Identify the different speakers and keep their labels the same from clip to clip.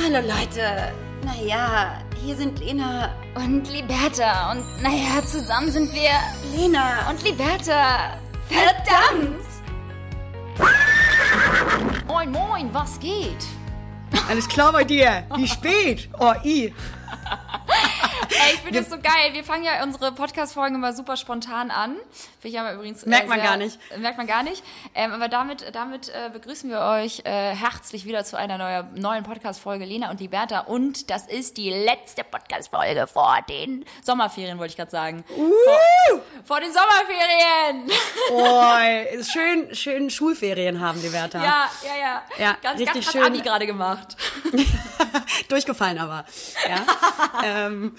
Speaker 1: Hallo Leute. Naja, hier sind Lena
Speaker 2: Und Liberta. Und naja, zusammen sind wir
Speaker 1: Lena
Speaker 2: und Liberta. Verdammt! Moin, moin, was geht?
Speaker 3: Alles klar bei dir? Wie spät? Oh, i.
Speaker 2: Ey, ich finde das so geil. Wir fangen ja unsere Podcast-Folgen immer super spontan an. Finde ich aber übrigens. äh,
Speaker 3: Merkt man
Speaker 2: sehr-
Speaker 3: gar nicht.
Speaker 2: Merkt man gar nicht. Ähm, aber damit, damit äh, begrüßen wir euch äh, herzlich wieder zu einer neuer, neuen Podcast-Folge Lena und Liberta. Und das ist die letzte Podcast-Folge vor den Sommerferien, wollte ich gerade sagen. Vor, vor den Sommerferien!
Speaker 3: Oh, schön, schön Schulferien haben die Wärter.
Speaker 2: ja, ja, ja.
Speaker 3: Ja,
Speaker 2: ganz,
Speaker 3: richtig
Speaker 2: ganz
Speaker 3: schön.
Speaker 2: Abi gerade gemacht.
Speaker 3: Durchgefallen aber. Ja. ähm,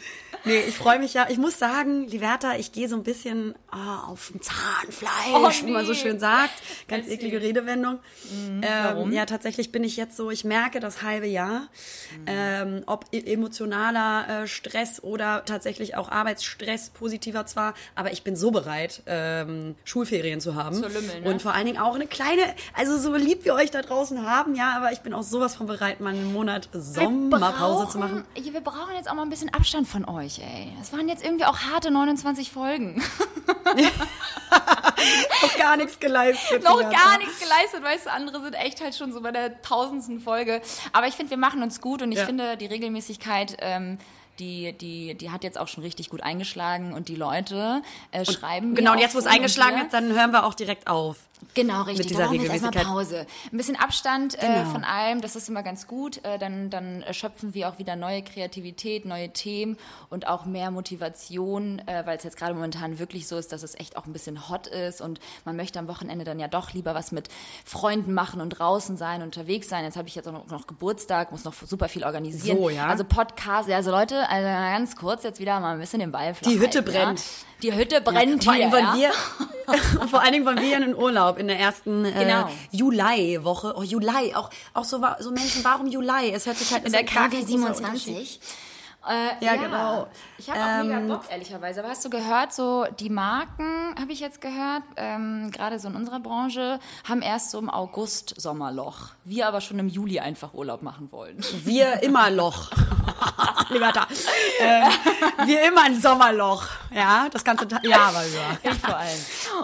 Speaker 3: nee, ich freue mich ja. Ich muss sagen, Liberta, ich gehe so ein bisschen oh, auf dem Zahnfleisch,
Speaker 2: Oh,
Speaker 3: wie man so
Speaker 2: nee.
Speaker 3: schön sagt. Ganz
Speaker 2: Erzähl.
Speaker 3: eklige Redewendung. ähm,
Speaker 2: warum?
Speaker 3: Ja, tatsächlich bin ich jetzt so, ich merke das halbe Jahr, ähm, ob e- emotionaler äh, Stress oder tatsächlich auch Arbeitsstress, positiver zwar, aber ich bin so bereit, ähm, Schulferien zu haben.
Speaker 2: Zur Lümmel, ne?
Speaker 3: Und vor allen Dingen auch eine kleine, also so lieb wir euch da draußen haben, ja, aber ich bin auch sowas von bereit, mal einen Monat Sommerpause zu machen.
Speaker 2: Wir brauchen jetzt auch mal ein bisschen Abstand von euch, ey. Es waren jetzt irgendwie auch harte 29 Folgen.
Speaker 3: Noch gar nichts geleistet.
Speaker 2: Noch gar nichts geleistet, weißt du, andere sind echt halt schon so bei der tausendsten Folge. Aber ich finde, wir machen uns gut und ich
Speaker 3: Ja.
Speaker 2: finde, die Regelmäßigkeit, ähm, die, die, die hat jetzt auch schon richtig gut eingeschlagen und die Leute äh, schreiben.
Speaker 3: Genau, und jetzt, wo es eingeschlagen ist, dann hören wir auch direkt auf.
Speaker 2: Genau, richtig.
Speaker 3: dieser
Speaker 2: da brauchen wir jetzt erstmal. Pause. Ein bisschen Abstand äh,
Speaker 3: Genau.
Speaker 2: von allem, das ist immer ganz gut. Äh, dann, dann schöpfen wir auch wieder neue Kreativität, neue Themen und auch mehr Motivation, äh, weil es jetzt gerade momentan wirklich so ist, dass es echt auch ein bisschen hot ist und man möchte am Wochenende dann ja doch lieber was mit Freunden machen und draußen sein, unterwegs sein. Jetzt habe ich jetzt auch noch, noch Geburtstag, muss noch super viel organisieren.
Speaker 3: So, ja.
Speaker 2: Also Podcast, also Leute, also ganz kurz jetzt wieder mal ein bisschen den Ball flach
Speaker 3: Die Hütte
Speaker 2: halten,
Speaker 3: brennt.
Speaker 2: Ja? Die Hütte brennt
Speaker 3: Vor
Speaker 2: hier,
Speaker 3: wollen
Speaker 2: ja?
Speaker 3: wir, vor allen Dingen wollen wir in den Urlaub in der ersten äh,
Speaker 2: Genau.
Speaker 3: Juli-Woche. Oh, Juli, auch, auch so, so Menschen, warum Juli? Es hört sich halt
Speaker 2: In der KW
Speaker 3: kein großer Unterschied.
Speaker 2: 27. Äh,
Speaker 3: Ja, genau.
Speaker 2: Ich habe auch mega
Speaker 3: Ähm,
Speaker 2: Bock, ehrlicherweise. Aber hast du gehört, so die Marken, habe ich jetzt gehört, ähm, gerade so in unserer Branche, haben erst so im August Sommerloch. Wir aber schon im Juli einfach Urlaub machen wollen.
Speaker 3: Wir immer Loch. Liberta. Ähm, wir immer ein Sommerloch. Ja, das ganze Jahr war über.
Speaker 2: Ich vor allem.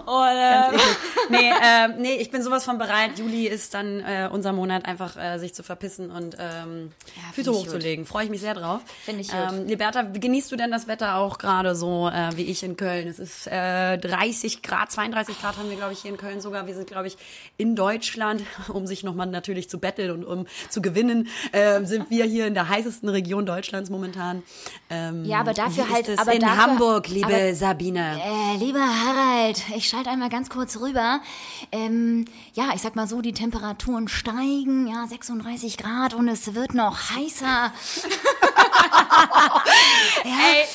Speaker 2: Und, äh,
Speaker 3: Eklig. nee, ähm, nee, ich bin sowas von bereit. Juli ist dann äh, unser Monat, einfach äh, sich zu verpissen und ähm, Füße
Speaker 2: find ich
Speaker 3: hochzulegen. Freue ich mich sehr drauf.
Speaker 2: Find ich gut.
Speaker 3: ähm, Liberta, genießt du denn das Wetter auch gerade so äh, wie ich in Köln? Es ist äh, 30 Grad, 32 Grad haben wir, glaube ich, hier in Köln sogar. Wir sind, glaube ich, in Deutschland, um sich nochmal natürlich zu betteln und um zu gewinnen, äh, sind wir hier in der heißesten Region Deutschlands momentan. Ähm,
Speaker 2: Ja, aber dafür halt- aber
Speaker 3: in
Speaker 2: dafür-
Speaker 3: Hamburg, liebe
Speaker 2: aber-
Speaker 3: Sabine.
Speaker 2: Äh, lieber Harald, ich schalte einmal ganz kurz rüber. Ähm, ja, ich sag mal so, die Temperaturen steigen, ja, 36 Grad und es wird noch heißer. Ey,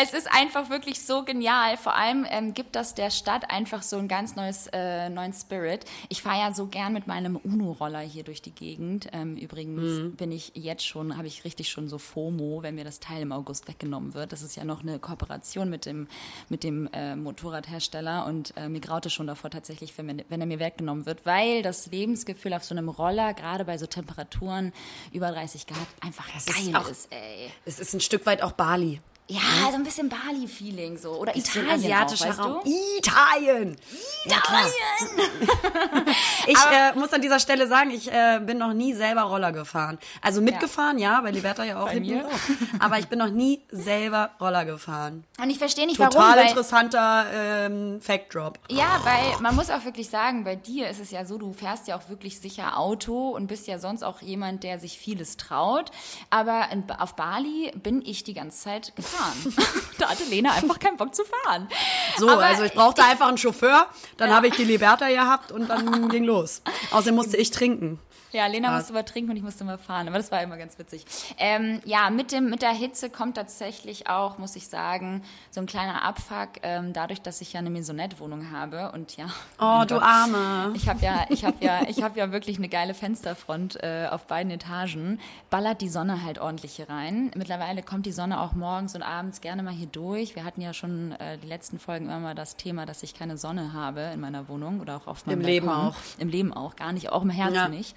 Speaker 2: es ist einfach wirklich so genial. Vor allem ähm, gibt das der Stadt einfach so ein ganz neues, äh, neuen Spirit. Ich fahre ja so gern mit meinem Uno-Roller hier durch die Gegend. Ähm, übrigens bin ich jetzt schon, habe ich richtig schon so FOMO, wenn mir das Teil im August weggenommen wird. Das ist ja noch eine Kooperation mit dem, mit dem äh, Motorradhersteller und äh, mir graute schon davor tatsächlich, wenn, wenn er mir weggenommen wird, weil das Lebensgefühl auf so einem Roller, gerade bei so Temperaturen über 30 Grad, einfach
Speaker 3: ist
Speaker 2: geil
Speaker 3: auch-
Speaker 2: ist, ey.
Speaker 3: Es ist ein Stück weit auch Bali.
Speaker 2: Ja, so ein bisschen Bali-Feeling so. Oder Italien
Speaker 3: asiatischer
Speaker 2: auch, weißt du?
Speaker 3: Italien! Ja, klar. Ich äh, muss an dieser Stelle sagen, ich äh, bin noch nie selber Roller gefahren. Also mitgefahren, ja, bei Liberta ja auch
Speaker 2: Bei mir?
Speaker 3: Aber ich bin noch nie selber Roller gefahren.
Speaker 2: Und ich verstehe nicht,
Speaker 3: Total
Speaker 2: warum. Weil,
Speaker 3: interessanter ähm, Fact Drop.
Speaker 2: ja, weil man muss auch wirklich sagen, bei dir ist es ja so, du fährst ja auch wirklich sicher Auto und bist ja sonst auch jemand, der sich vieles traut. Aber in, auf Bali bin ich die ganze Zeit gefahren. da hatte Lena einfach keinen Bock zu fahren.
Speaker 3: So,
Speaker 2: Aber
Speaker 3: also ich brauchte einfach einen Chauffeur, dann habe ich die Liberta gehabt und dann ging los. Außerdem musste ich trinken.
Speaker 2: Ja, Lena
Speaker 3: Ah.
Speaker 2: musste mal trinken und ich musste mal fahren, aber das war immer ganz witzig. Ähm, ja, mit, dem, mit der Hitze kommt tatsächlich auch, muss ich sagen, so ein kleiner Abfuck, ähm, dadurch, dass ich ja eine Maisonette-Wohnung habe und ja.
Speaker 3: Oh, du
Speaker 2: Gott.
Speaker 3: Arme.
Speaker 2: Ich habe ja, ich habe ja, ich habe ja wirklich eine geile Fensterfront äh, auf beiden Etagen. Ballert die Sonne halt ordentlich hier rein. Mittlerweile kommt die Sonne auch morgens und abends gerne mal hier durch. Wir hatten ja schon äh, die letzten Folgen immer mal das Thema, dass ich keine Sonne habe in meiner Wohnung oder auch auf meinem
Speaker 3: Im Leben auch.
Speaker 2: Im Leben auch, gar nicht, auch im Herzen
Speaker 3: Ja.
Speaker 2: nicht.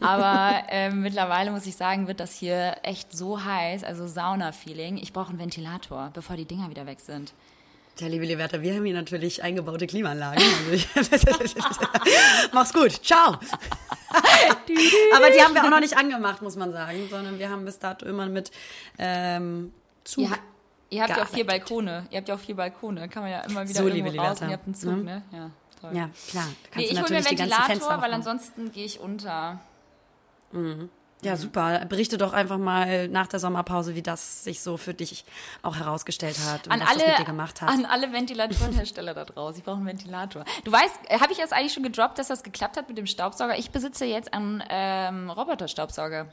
Speaker 2: Aber äh, mittlerweile muss ich sagen, wird das hier echt so heiß, also Sauna-Feeling. Ich brauche einen Ventilator, bevor die Dinger wieder weg sind.
Speaker 3: Ja, liebe Liberta, wir haben hier natürlich eingebaute Klimaanlagen. Also mach's gut. Ciao. Aber die haben wir auch noch nicht angemacht, muss man sagen, sondern wir haben bis dato immer mit ähm, Zug.
Speaker 2: Ja, ihr habt ja auch vier. Balkone. Ihr habt ja auch vier Balkone. Kann man ja immer wieder
Speaker 3: So,
Speaker 2: irgendwo
Speaker 3: liebe
Speaker 2: raus und ihr habt einen Zug,
Speaker 3: ne?
Speaker 2: ne? Ja, toll.
Speaker 3: Ja, klar. Da
Speaker 2: Nee,
Speaker 3: kannst
Speaker 2: ich hole mir Ventilator, weil ansonsten gehe ich unter.
Speaker 3: Ja, super. Berichte doch einfach mal nach der Sommerpause, wie das sich so für dich auch herausgestellt hat und
Speaker 2: An
Speaker 3: was das mit
Speaker 2: alle,
Speaker 3: dir gemacht hat.
Speaker 2: an alle Ventilatorenhersteller da draußen. Ich brauche einen Ventilator. Du weißt, äh, habe ich das eigentlich schon gedroppt, dass das geklappt hat mit dem Staubsauger? Ich besitze jetzt einen ähm, Roboterstaubsauger.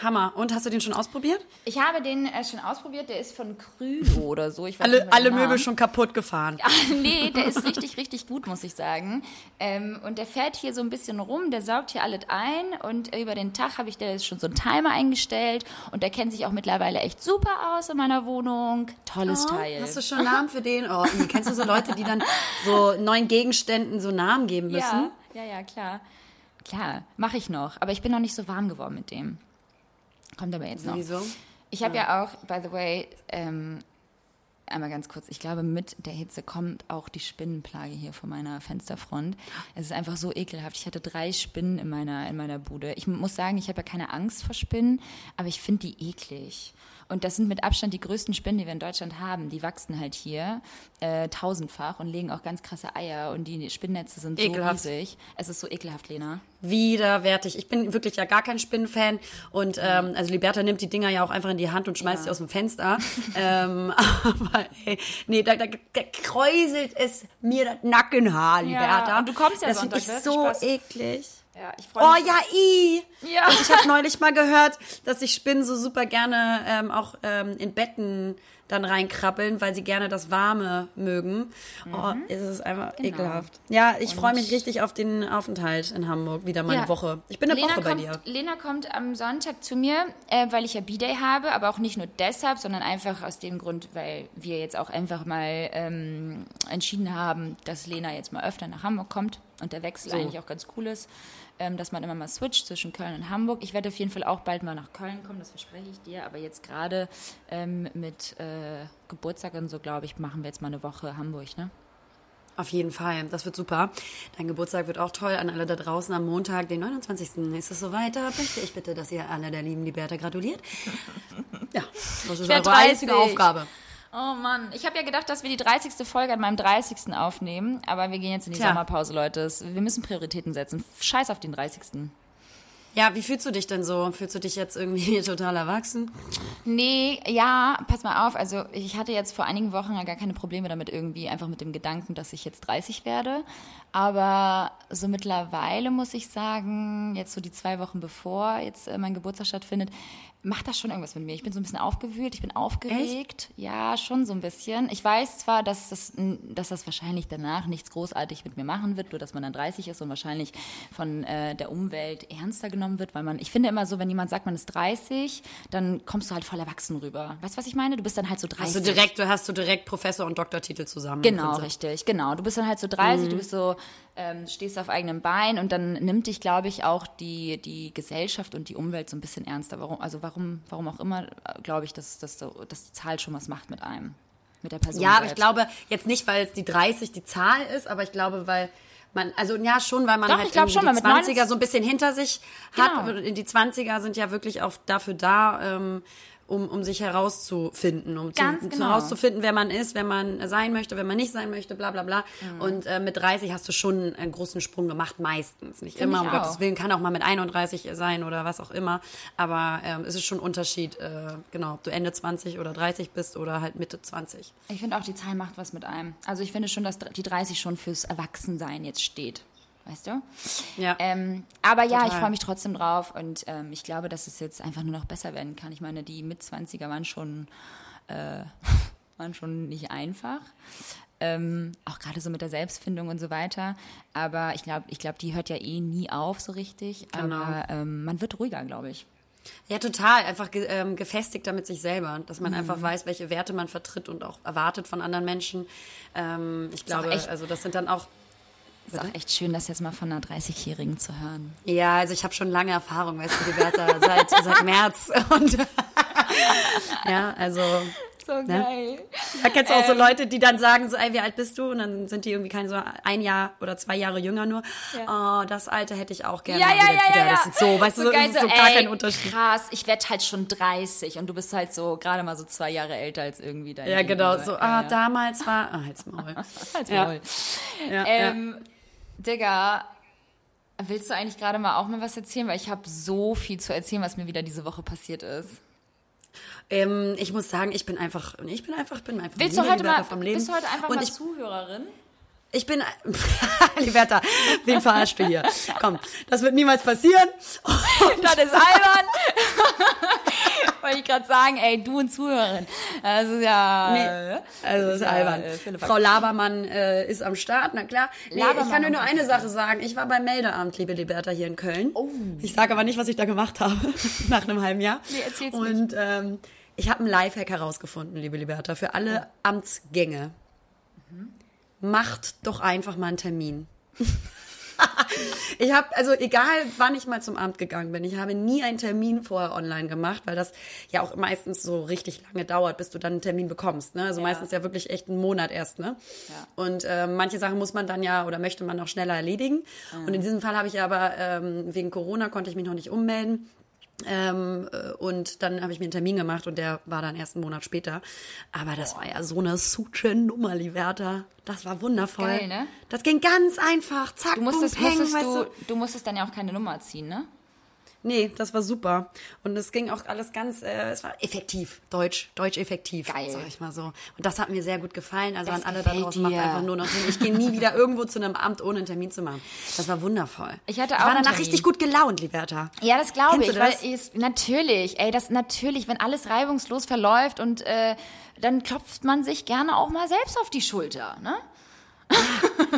Speaker 3: Hammer. Und hast du den schon ausprobiert?
Speaker 2: Ich habe den äh, schon ausprobiert. Der ist von Krülo oder so.
Speaker 3: Alle, alle Möbel schon kaputt gefahren.
Speaker 2: Ah, nee, der ist richtig, richtig gut, muss ich sagen. Ähm, und der fährt hier so ein bisschen rum, der saugt hier alles ein und über den Tag habe ich da jetzt schon so einen Timer eingestellt und der kennt sich auch mittlerweile echt super aus in meiner Wohnung. Tolles Teil.
Speaker 3: Oh, Hast du schon einen Namen für den? Oh, kennst du so Leute, die dann so neuen Gegenständen so Namen geben müssen?
Speaker 2: Ja, ja, ja, klar. Klar, mache ich noch. Aber ich bin noch nicht so warm geworden mit dem. Kommt aber jetzt noch.
Speaker 3: Wieso?
Speaker 2: Ich habe ja. auch, by the way, ähm, einmal ganz kurz, ich glaube, mit der Hitze kommt auch die Spinnenplage hier vor meiner Fensterfront. Es ist einfach so ekelhaft. Ich hatte drei Spinnen in meiner, in meiner Bude. Ich muss sagen, ich habe ja keine Angst vor Spinnen, aber ich finde die eklig. Und das sind mit Abstand die größten Spinnen, die wir in Deutschland haben. Die wachsen halt hier äh, tausendfach und legen auch ganz krasse Eier. Und die Spinnnetze sind so
Speaker 3: Ekelhaft.
Speaker 2: riesig. Es ist so ekelhaft, Lena.
Speaker 3: Widerwärtig. Ich bin wirklich ja gar kein Spinnenfan. Und ähm, also Liberta nimmt die Dinger ja auch einfach in die Hand und schmeißt
Speaker 2: Ja.
Speaker 3: sie aus dem Fenster. ähm, aber ey, nee, da, da, da kräuselt es mir das Nackenhaar, Liberta.
Speaker 2: und du kommst ja
Speaker 3: Das
Speaker 2: Sonntag,
Speaker 3: ich so eklig.
Speaker 2: Ja, ich
Speaker 3: Oh ja, i.
Speaker 2: Ja.
Speaker 3: Und ich habe neulich mal gehört, dass sich Spinnen so super gerne ähm, auch ähm, in Betten dann reinkrabbeln, weil sie gerne das Warme mögen. Oh, es ist einfach
Speaker 2: Genau.
Speaker 3: ekelhaft. Ja, ich freue mich richtig auf den Aufenthalt in Hamburg. Wieder mal eine
Speaker 2: Ja.
Speaker 3: Woche. Ich bin eine
Speaker 2: Lena
Speaker 3: Woche bei
Speaker 2: kommt,
Speaker 3: dir.
Speaker 2: Lena kommt am Sonntag zu mir, äh, weil ich ja B-Day habe, aber auch nicht nur deshalb, sondern einfach aus dem Grund, weil wir jetzt auch einfach mal ähm, entschieden haben, dass Lena jetzt mal öfter nach Hamburg kommt und der Wechsel
Speaker 3: So.
Speaker 2: eigentlich auch ganz cool ist, ähm, dass man immer mal switcht zwischen Köln und Hamburg. Ich werde auf jeden Fall auch bald mal nach Köln kommen, das verspreche ich dir, aber jetzt gerade ähm, mit äh, Geburtstag und so, glaube ich, machen wir jetzt mal eine Woche Hamburg, ne?
Speaker 3: Auf jeden Fall. Das wird super. Dein Geburtstag wird auch toll. An alle da draußen am Montag, den 29. ist es soweit. Da möchte ich bitte, dass ihr alle der lieben Liberta gratuliert. Ja, das ist eure einzige
Speaker 2: 30.
Speaker 3: Aufgabe.
Speaker 2: Oh Mann, ich habe ja gedacht, dass wir die 30. Folge an meinem 30. aufnehmen, aber wir gehen jetzt in die
Speaker 3: Tja.
Speaker 2: Sommerpause, Leute. Wir müssen Prioritäten setzen. Scheiß auf den 30.
Speaker 3: Ja, wie fühlst du dich denn so? Fühlst du dich jetzt irgendwie total erwachsen?
Speaker 2: Nee, ja, pass mal auf. Also ich hatte jetzt vor einigen Wochen ja gar keine Probleme damit irgendwie, einfach mit dem Gedanken, dass ich jetzt 30 werde. Aber so mittlerweile muss ich sagen, jetzt so die zwei Wochen bevor jetzt äh, mein Geburtstag stattfindet, macht das schon irgendwas mit mir. Ich bin so ein bisschen aufgewühlt, ich bin aufgeregt. Ja, schon so ein bisschen. Ich weiß zwar, dass das, dass das wahrscheinlich danach nichts großartig mit mir machen wird, nur dass man dann 30 ist und wahrscheinlich von äh, der Umwelt ernster genommen wird, weil man, ich finde immer so, wenn jemand sagt, man ist 30, dann kommst du halt voll erwachsen rüber. Weißt du, was ich meine? Du bist dann halt so 30.
Speaker 3: Hast du direkt, du hast du direkt Professor und Doktortitel zusammen.
Speaker 2: Genau, richtig, genau. Du bist dann halt so 30, du bist so, ähm, stehst auf eigenem Bein und dann nimmt dich, glaube ich, auch die, die Gesellschaft und die Umwelt so ein bisschen ernster. Warum, also warum, warum auch immer, glaube ich, dass, dass, so, dass die Zahl schon was macht mit einem, mit der Person.
Speaker 3: Ja, aber ich glaube jetzt nicht, weil es die 30 die Zahl ist, aber ich glaube, weil man, also ja schon, weil man
Speaker 2: Doch,
Speaker 3: halt
Speaker 2: ich glaub schon,
Speaker 3: die
Speaker 2: mit
Speaker 3: 20er
Speaker 2: 19
Speaker 3: so ein bisschen hinter sich hat.
Speaker 2: Genau.
Speaker 3: Die 20er sind ja wirklich auch dafür da, ähm, um, um sich herauszufinden, um zu,
Speaker 2: genau.
Speaker 3: herauszufinden, wer man ist, wer man sein möchte, wer man nicht sein möchte, bla bla bla.
Speaker 2: Mhm.
Speaker 3: Und äh, mit 30 hast du schon einen großen Sprung gemacht, meistens. Nicht
Speaker 2: Find
Speaker 3: immer, um Gottes
Speaker 2: auch.
Speaker 3: Willen, kann auch mal mit 31 sein oder was auch immer. Aber ähm, es ist schon ein Unterschied, äh, genau, ob du Ende 20 oder 30 bist oder halt Mitte 20.
Speaker 2: Ich finde auch, die Zahl macht was mit einem. Also ich finde schon, dass die 30 schon fürs Erwachsensein jetzt steht. Weißt du?
Speaker 3: Ja.
Speaker 2: Ähm, aber ja,
Speaker 3: Total.
Speaker 2: ich freue mich trotzdem drauf und ähm, ich glaube, dass es jetzt einfach nur noch besser werden kann. Ich meine, die Mit-20er waren schon, äh, waren schon nicht einfach. Ähm, auch gerade so mit der Selbstfindung und so weiter. Aber ich glaube, ich glaub, die hört ja eh nie auf so richtig.
Speaker 3: Genau.
Speaker 2: Aber ähm, man wird ruhiger, glaube ich.
Speaker 3: Ja, total. Einfach ge ähm, gefestigter mit sich selber. Dass man
Speaker 2: Mhm.
Speaker 3: einfach weiß, welche Werte man vertritt und auch erwartet von anderen Menschen. Ähm, ich glaube,
Speaker 2: echt-
Speaker 3: also das sind dann auch.
Speaker 2: Ist auch echt schön, das jetzt mal von einer 30-Jährigen zu hören.
Speaker 3: Ja, also ich habe schon lange Erfahrung, weißt du, Roberta, seit, seit März. Und ja, also
Speaker 2: So geil.
Speaker 3: Da kennst du auch so Leute, die dann sagen so, ey, wie alt bist du? Und dann sind die irgendwie kein so ein Jahr oder zwei Jahre jünger nur. Oh, das Alter hätte ich auch gerne
Speaker 2: Ja, ja, ja, ja, ja.
Speaker 3: Das ist so, weißt du, so,
Speaker 2: geil,
Speaker 3: so
Speaker 2: so,
Speaker 3: gar
Speaker 2: ey,
Speaker 3: kein Unterschied.
Speaker 2: Krass, ich werde halt schon 30 und du bist halt so gerade mal so zwei Jahre älter als irgendwie dein
Speaker 3: Ja, genau,
Speaker 2: Gegenüber.
Speaker 3: so,
Speaker 2: Ja,
Speaker 3: ah,
Speaker 2: ja.
Speaker 3: damals war, ah, halt's Maul.
Speaker 2: Halt's
Speaker 3: Ja.
Speaker 2: Maul.
Speaker 3: Ja,
Speaker 2: Ähm, Digga, willst du eigentlich gerade mal auch mal was erzählen? Weil ich habe so viel zu erzählen, was mir wieder diese Woche passiert ist.
Speaker 3: Ähm, ich muss sagen, ich bin einfach, ich bin einfach, bin einfach
Speaker 2: Willst du heute mal,
Speaker 3: vom Leben.
Speaker 2: bist du heute einfach
Speaker 3: Und
Speaker 2: mal
Speaker 3: ich,
Speaker 2: Zuhörerin?
Speaker 3: ich bin, Liberta, wen verarscht du hier? Komm, das wird niemals passieren.
Speaker 2: das ist albern. Wollte ich gerade sagen, ey, du und Zuhörerin. Das ist ja...
Speaker 3: Nee, also das ist
Speaker 2: ja,
Speaker 3: albern.
Speaker 2: äh, Philipp
Speaker 3: Frau Labermann äh, ist am Start, na klar. Nee,
Speaker 2: Labermann
Speaker 3: ich kann dir nur eine Sache sagen. Ich war beim Meldeamt, liebe Liberta, hier in Köln.
Speaker 2: Oh.
Speaker 3: Ich sage aber nicht, was ich da gemacht habe, nach einem halben Jahr.
Speaker 2: Nee, erzähl's
Speaker 3: Und ähm, ich habe einen Lifehack herausgefunden, liebe Liberta, für alle Amtsgänge. Macht doch einfach mal einen Termin. Ich habe, also egal wann ich mal zum Amt gegangen bin, ich habe nie einen Termin vorher online gemacht, weil das ja auch meistens so richtig lange dauert, bis du dann einen Termin bekommst. Ne? Also
Speaker 2: Ja.
Speaker 3: meistens ja wirklich echt einen Monat erst. Ne? Und äh, manche Sachen muss man dann ja oder möchte man noch schneller erledigen. Und in diesem Fall habe ich aber ähm, wegen Corona konnte ich mich noch nicht ummelden. Ähm, äh, und dann habe ich mir einen Termin gemacht und der war dann erst einen Monat später. Aber das war ja so eine suche Nummer, Liberta. Das war wundervoll.
Speaker 2: Geil, ne?
Speaker 3: Das ging ganz einfach. Zack,
Speaker 2: Du musstest,
Speaker 3: boom, peng,
Speaker 2: musstest
Speaker 3: weißt
Speaker 2: du, du musstest dann ja auch keine Nummer ziehen, ne?
Speaker 3: Nee, das war super. Und es ging auch alles ganz, äh, es war effektiv. Deutsch, deutsch effektiv,
Speaker 2: Geil.
Speaker 3: sag ich mal so. Und das hat mir sehr gut gefallen. Also
Speaker 2: Das
Speaker 3: an alle da draußen, macht einfach nur noch Sinn. Ich gehe nie wieder irgendwo zu einem Amt, ohne einen Termin zu machen. Das war wundervoll.
Speaker 2: Ich hatte
Speaker 3: ich
Speaker 2: auch
Speaker 3: war
Speaker 2: einen
Speaker 3: danach
Speaker 2: Termin.
Speaker 3: richtig gut gelaunt, Liberta.
Speaker 2: Ja, das glaube ich, weil
Speaker 3: das?
Speaker 2: es natürlich, ey, das natürlich, wenn alles reibungslos verläuft und äh, dann klopft man sich gerne auch mal selbst auf die Schulter, ne?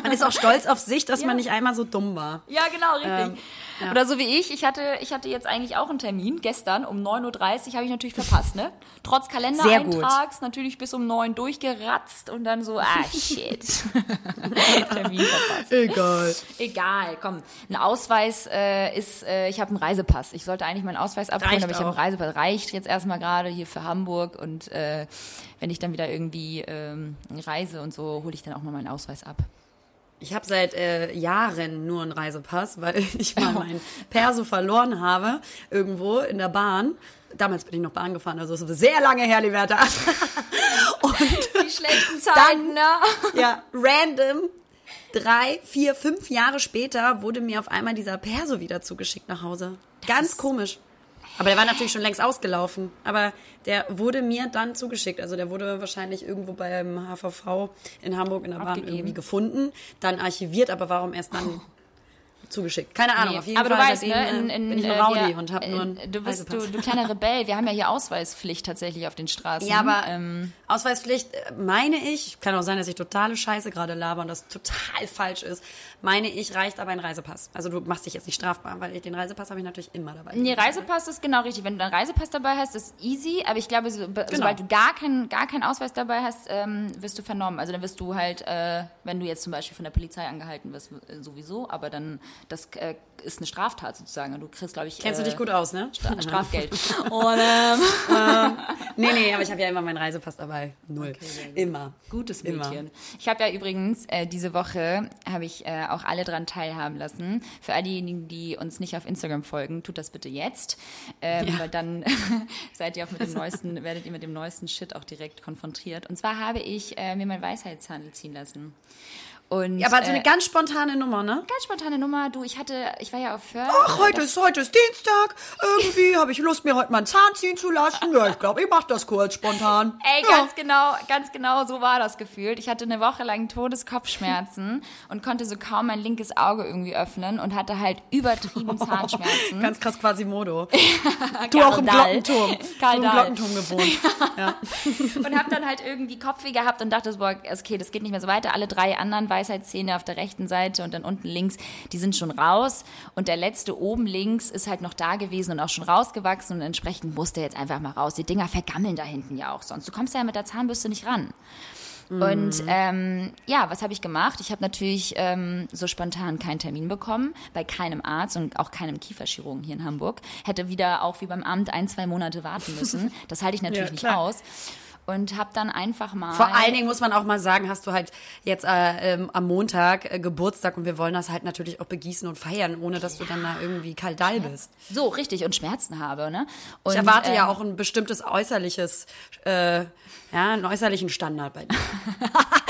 Speaker 3: Man ist auch stolz auf sich, dass man nicht einmal so dumm war.
Speaker 2: Ja, genau, richtig.
Speaker 3: Ja.
Speaker 2: Oder so wie ich, ich hatte, ich hatte jetzt eigentlich auch einen Termin, gestern um 9.30 Uhr habe ich natürlich verpasst, ne? Trotz Kalendereintrags, natürlich bis um 9 durchgeratzt und dann so, ah, shit. Termin verpasst.
Speaker 3: Egal.
Speaker 2: Egal, komm. Ein Ausweis äh, ist, äh, ich habe einen Reisepass. Ich sollte eigentlich meinen Ausweis abholen,
Speaker 3: Reicht
Speaker 2: aber ich habe einen. Reisepass. Reicht jetzt erstmal gerade hier für Hamburg und äh, wenn ich dann wieder irgendwie ähm, reise und so, hole ich dann auch mal meinen Ausweis ab.
Speaker 3: Ich habe seit äh, Jahren nur einen Reisepass, weil ich mal meinen Perso verloren habe, irgendwo in der Bahn. Damals bin ich noch Bahn gefahren, also es ist sehr lange her, Liberta. Und
Speaker 2: Die schlechten Zeiten, ne?
Speaker 3: ja, random, drei, vier, fünf Jahre später wurde mir auf einmal dieser Perso wieder zugeschickt nach Hause. Ganz
Speaker 2: ist-
Speaker 3: komisch. Aber der war natürlich schon längst ausgelaufen. Aber der wurde mir dann zugeschickt. Also der wurde wahrscheinlich irgendwo beim HVV in Hamburg in der Bahn
Speaker 2: Abgegeben.
Speaker 3: irgendwie gefunden, dann archiviert, aber warum erst dann zugeschickt? Keine Ahnung.
Speaker 2: Nee,
Speaker 3: Auf jeden
Speaker 2: aber
Speaker 3: Fall
Speaker 2: du weißt, ne, in,
Speaker 3: äh,
Speaker 2: in,
Speaker 3: bin ich ein
Speaker 2: äh,
Speaker 3: Rowdy
Speaker 2: wir-
Speaker 3: und habe nur einen
Speaker 2: du bist du, du kleiner Rebell. Wir haben ja hier Ausweispflicht tatsächlich auf den Straßen.
Speaker 3: Ja, aber
Speaker 2: ähm,
Speaker 3: Ausweispflicht äh, meine ich, kann auch sein, dass ich totale Scheiße gerade laber und das total falsch ist, meine ich, reicht aber ein Reisepass. Also du machst dich jetzt nicht strafbar, weil ich den Reisepass habe ich natürlich immer dabei.
Speaker 2: Nee, Reisepass ist genau richtig. Wenn du einen Reisepass dabei hast, ist easy. Aber ich glaube, so,
Speaker 3: Genau.
Speaker 2: sobald du gar keinen gar keinen Ausweis dabei hast, ähm, wirst du vernommen. Also dann wirst du halt, äh, wenn du jetzt zum Beispiel von der Polizei angehalten wirst, äh, sowieso. Aber dann, das äh, ist eine Straftat sozusagen. Und du kriegst, glaube ich,
Speaker 3: Kennst
Speaker 2: äh,
Speaker 3: du dich gut aus, ne?
Speaker 2: Stra Strafgeld. Und ähm,
Speaker 3: Nee, nee, aber ich habe ja immer meinen Reisepass dabei. Null. immer.
Speaker 2: Gutes
Speaker 3: Immer.
Speaker 2: Mädchen. Ich habe ja übrigens äh, diese Woche habe ich äh, auch alle dran teilhaben lassen. Für all diejenigen, die uns nicht auf Instagram folgen, tut das bitte jetzt, ähm,
Speaker 3: Ja.
Speaker 2: weil dann seid ihr auch mit dem neuesten, werdet ihr mit dem neuesten Shit auch direkt konfrontiert. Und zwar habe ich äh, mir mein Weisheitshandel ziehen lassen. Und
Speaker 3: Ja, aber so
Speaker 2: äh,
Speaker 3: eine ganz spontane Nummer, ne?
Speaker 2: ganz spontane Nummer. Du, ich hatte, ich war ja auf Föhr.
Speaker 3: Ach, heute ist, heute ist Dienstag. Irgendwie habe ich Lust, mir heute mal einen Zahn ziehen zu lassen. Ja, ich glaube, ich mache das kurz spontan.
Speaker 2: Ey,
Speaker 3: ja.
Speaker 2: ganz genau, ganz genau so war das gefühlt. Ich hatte eine Woche lang Todeskopfschmerzen und konnte so kaum mein linkes Auge irgendwie öffnen und hatte halt übertrieben Zahnschmerzen.
Speaker 3: Ganz krass Quasimodo. Du auch im
Speaker 2: Dahl.
Speaker 3: Glockenturm. Du
Speaker 2: Karl
Speaker 3: im
Speaker 2: Dahl.
Speaker 3: Glockenturm gewohnt. Ja.
Speaker 2: und habe dann halt irgendwie Kopfweh gehabt und dachte, boah, okay, das geht nicht mehr so weiter. Alle drei anderen Weisheitszähne auf der rechten Seite und dann unten links, die sind schon raus. Und der letzte oben links ist halt noch da gewesen und auch schon rausgewachsen und entsprechend musste er jetzt einfach mal raus. Die Dinger vergammeln da hinten ja auch sonst. Du kommst ja mit der Zahnbürste nicht ran. Und ähm, ja, was habe ich gemacht? Ich habe natürlich ähm, so spontan keinen Termin bekommen, bei keinem Arzt und auch keinem Kieferchirurgen hier in Hamburg. Hätte wieder auch wie beim Amt ein, zwei Monate warten müssen. Das halte ich natürlich
Speaker 3: Ja,
Speaker 2: nicht aus. Und habe dann einfach mal.
Speaker 3: Vor allen Dingen muss man auch mal sagen, hast du halt jetzt äh, ähm, am Montag äh, Geburtstag und wir wollen das halt natürlich auch begießen und feiern, ohne dass du dann da irgendwie kaldall bist.
Speaker 2: so richtig und Schmerzen habe, ne? Und,
Speaker 3: Ich erwarte ja
Speaker 2: ähm,
Speaker 3: auch ein bestimmtes äußerliches, äh, ja, einen äußerlichen Standard bei dir.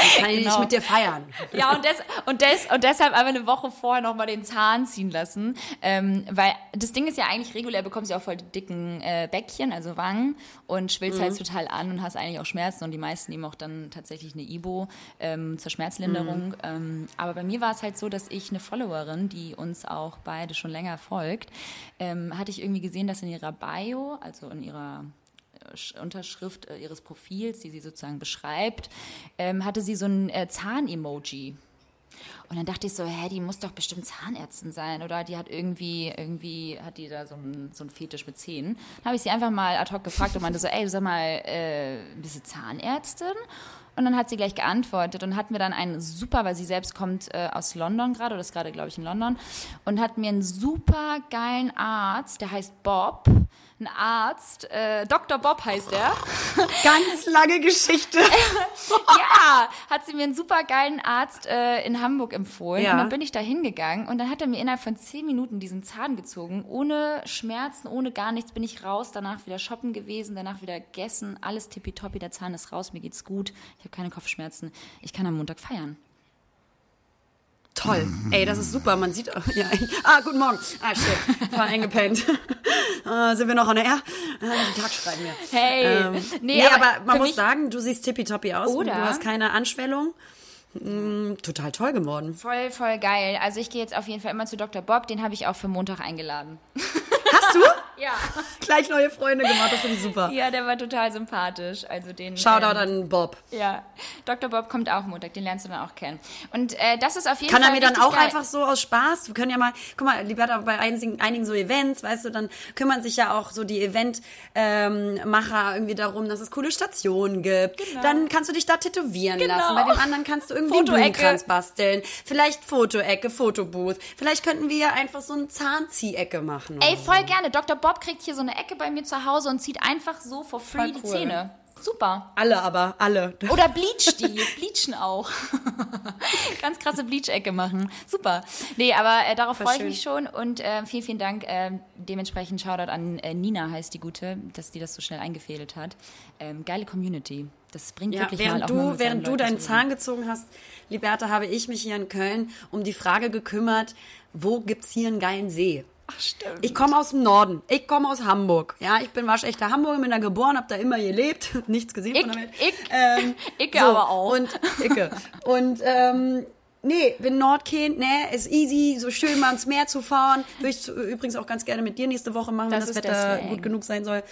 Speaker 3: Das kann ich nicht
Speaker 2: Genau.
Speaker 3: mit dir feiern.
Speaker 2: Ja, und, des, und, des, und deshalb aber eine Woche vorher nochmal den Zahn ziehen lassen. Ähm, weil das Ding ist ja eigentlich, regulär bekommst du ja auch voll die dicken äh, Bäckchen, also Wangen, und schwillst halt total an und hast eigentlich auch Schmerzen. Und die meisten nehmen auch dann tatsächlich eine Ibo ähm, zur Schmerzlinderung. Ähm, aber bei mir war es halt so, dass ich eine Followerin, die uns auch beide schon länger folgt, ähm, hatte ich irgendwie gesehen, dass in ihrer Bio, also in ihrer Sch- Unterschrift äh, ihres Profils, die sie sozusagen beschreibt, ähm, hatte sie so ein äh, Zahn-Emoji. Und dann dachte ich so, hä, die muss doch bestimmt Zahnärztin sein, oder? Die hat irgendwie, irgendwie hat die da so einen so Fetisch mit Zähnen. Dann habe ich sie einfach mal ad hoc gefragt und meinte so, ey, sag mal, äh, bist du Zahnärztin? Und dann hat sie gleich geantwortet und hat mir dann einen super, weil sie selbst kommt äh, aus London gerade, oder ist gerade, glaube ich, in London, und hat mir einen super geilen Arzt, der heißt Bob, ein Arzt, äh, Dr. Bob heißt er.
Speaker 3: Ganz lange Geschichte.
Speaker 2: ja, hat sie mir einen super geilen Arzt äh, in Hamburg empfohlen.
Speaker 3: Ja.
Speaker 2: Und dann bin ich da hingegangen und dann hat er mir innerhalb von zehn Minuten diesen Zahn gezogen. Ohne Schmerzen, ohne gar nichts bin ich raus. Danach wieder shoppen gewesen, danach wieder gegessen. Alles tippitoppi, der Zahn ist raus, mir geht's gut. Ich habe keine Kopfschmerzen. Ich kann am Montag feiern.
Speaker 3: Toll. Ey, das ist super. Man sieht. Ja, ah, guten Morgen. Ah, shit. War eingepennt. Ah, sind wir noch on air? Ah, Den Tag schreiben wir.
Speaker 2: Hey,
Speaker 3: Ähm,
Speaker 2: nee,
Speaker 3: nee, aber, man muss sagen, du siehst tippitoppi aus.
Speaker 2: Oder?
Speaker 3: Du hast keine Anschwellung. Mm, total toll geworden.
Speaker 2: Voll, voll geil. Also ich gehe jetzt auf jeden Fall immer zu Dr. Bob. Den habe ich auch für Montag eingeladen.
Speaker 3: Hast du?
Speaker 2: Ja.
Speaker 3: Gleich neue Freunde gemacht. Das finde ich super.
Speaker 2: Ja, der war total sympathisch. Also den.
Speaker 3: Shoutout
Speaker 2: ähm,
Speaker 3: an Bob.
Speaker 2: Ja, Dr. Bob kommt auch Montag, den lernst du dann auch kennen. Und äh, das ist auf jeden
Speaker 3: Kann er
Speaker 2: Fall
Speaker 3: mir dann auch
Speaker 2: geil.
Speaker 3: einfach so aus Spaß, wir können ja mal, guck mal, Liberta bei einigen, einigen so Events, weißt du, dann kümmern sich ja auch so die Eventmacher irgendwie darum, dass es coole Stationen gibt. Dann kannst du dich da tätowieren
Speaker 2: Genau.
Speaker 3: lassen. Bei dem anderen kannst du irgendwie einen
Speaker 2: Fotoecke.
Speaker 3: Blumenkranz basteln. Vielleicht Fotoecke, Fotobooth. Vielleicht könnten wir ja einfach so eine Zahnziehecke machen.
Speaker 2: Ey,
Speaker 3: oder so.
Speaker 2: voll gerne. Dr. Bob kriegt hier so eine Ecke bei mir zu Hause und zieht einfach so for free
Speaker 3: Voll
Speaker 2: die
Speaker 3: cool.
Speaker 2: Zähne. Super.
Speaker 3: Alle aber, alle.
Speaker 2: Oder bleach die. Bleachen auch. Ganz krasse Bleach-Ecke machen. Super. Nee, aber äh, darauf freue ich mich schon. Und äh, vielen, vielen Dank. Äh, dementsprechend Shoutout an äh, Nina, heißt die Gute, dass die das so schnell eingefädelt hat. Ähm, geile Community. Das bringt
Speaker 3: Ja,
Speaker 2: wirklich mal
Speaker 3: während
Speaker 2: auch mal
Speaker 3: du, während du deinen Zahn gezogen hast, Liberta, habe ich mich hier in Köln um die Frage gekümmert, wo gibt's hier einen geilen See?
Speaker 2: Ach, stimmt.
Speaker 3: Ich komme aus dem Norden. Ich komme aus Hamburg. Ja, ich bin waschechter Hamburger, bin da geboren, habe da immer gelebt, nichts gesehen von der Welt.
Speaker 2: Ich,
Speaker 3: Ähm,
Speaker 2: Icke aber auch.
Speaker 3: Und Icke. Und ähm, nee, bin Nordkind, ne, ist easy, so schön mal ans Meer zu fahren. Würde ich übrigens auch ganz gerne mit dir nächste Woche machen, wenn
Speaker 2: Das
Speaker 3: das
Speaker 2: ist
Speaker 3: Wetter
Speaker 2: deswegen.
Speaker 3: gut genug sein soll,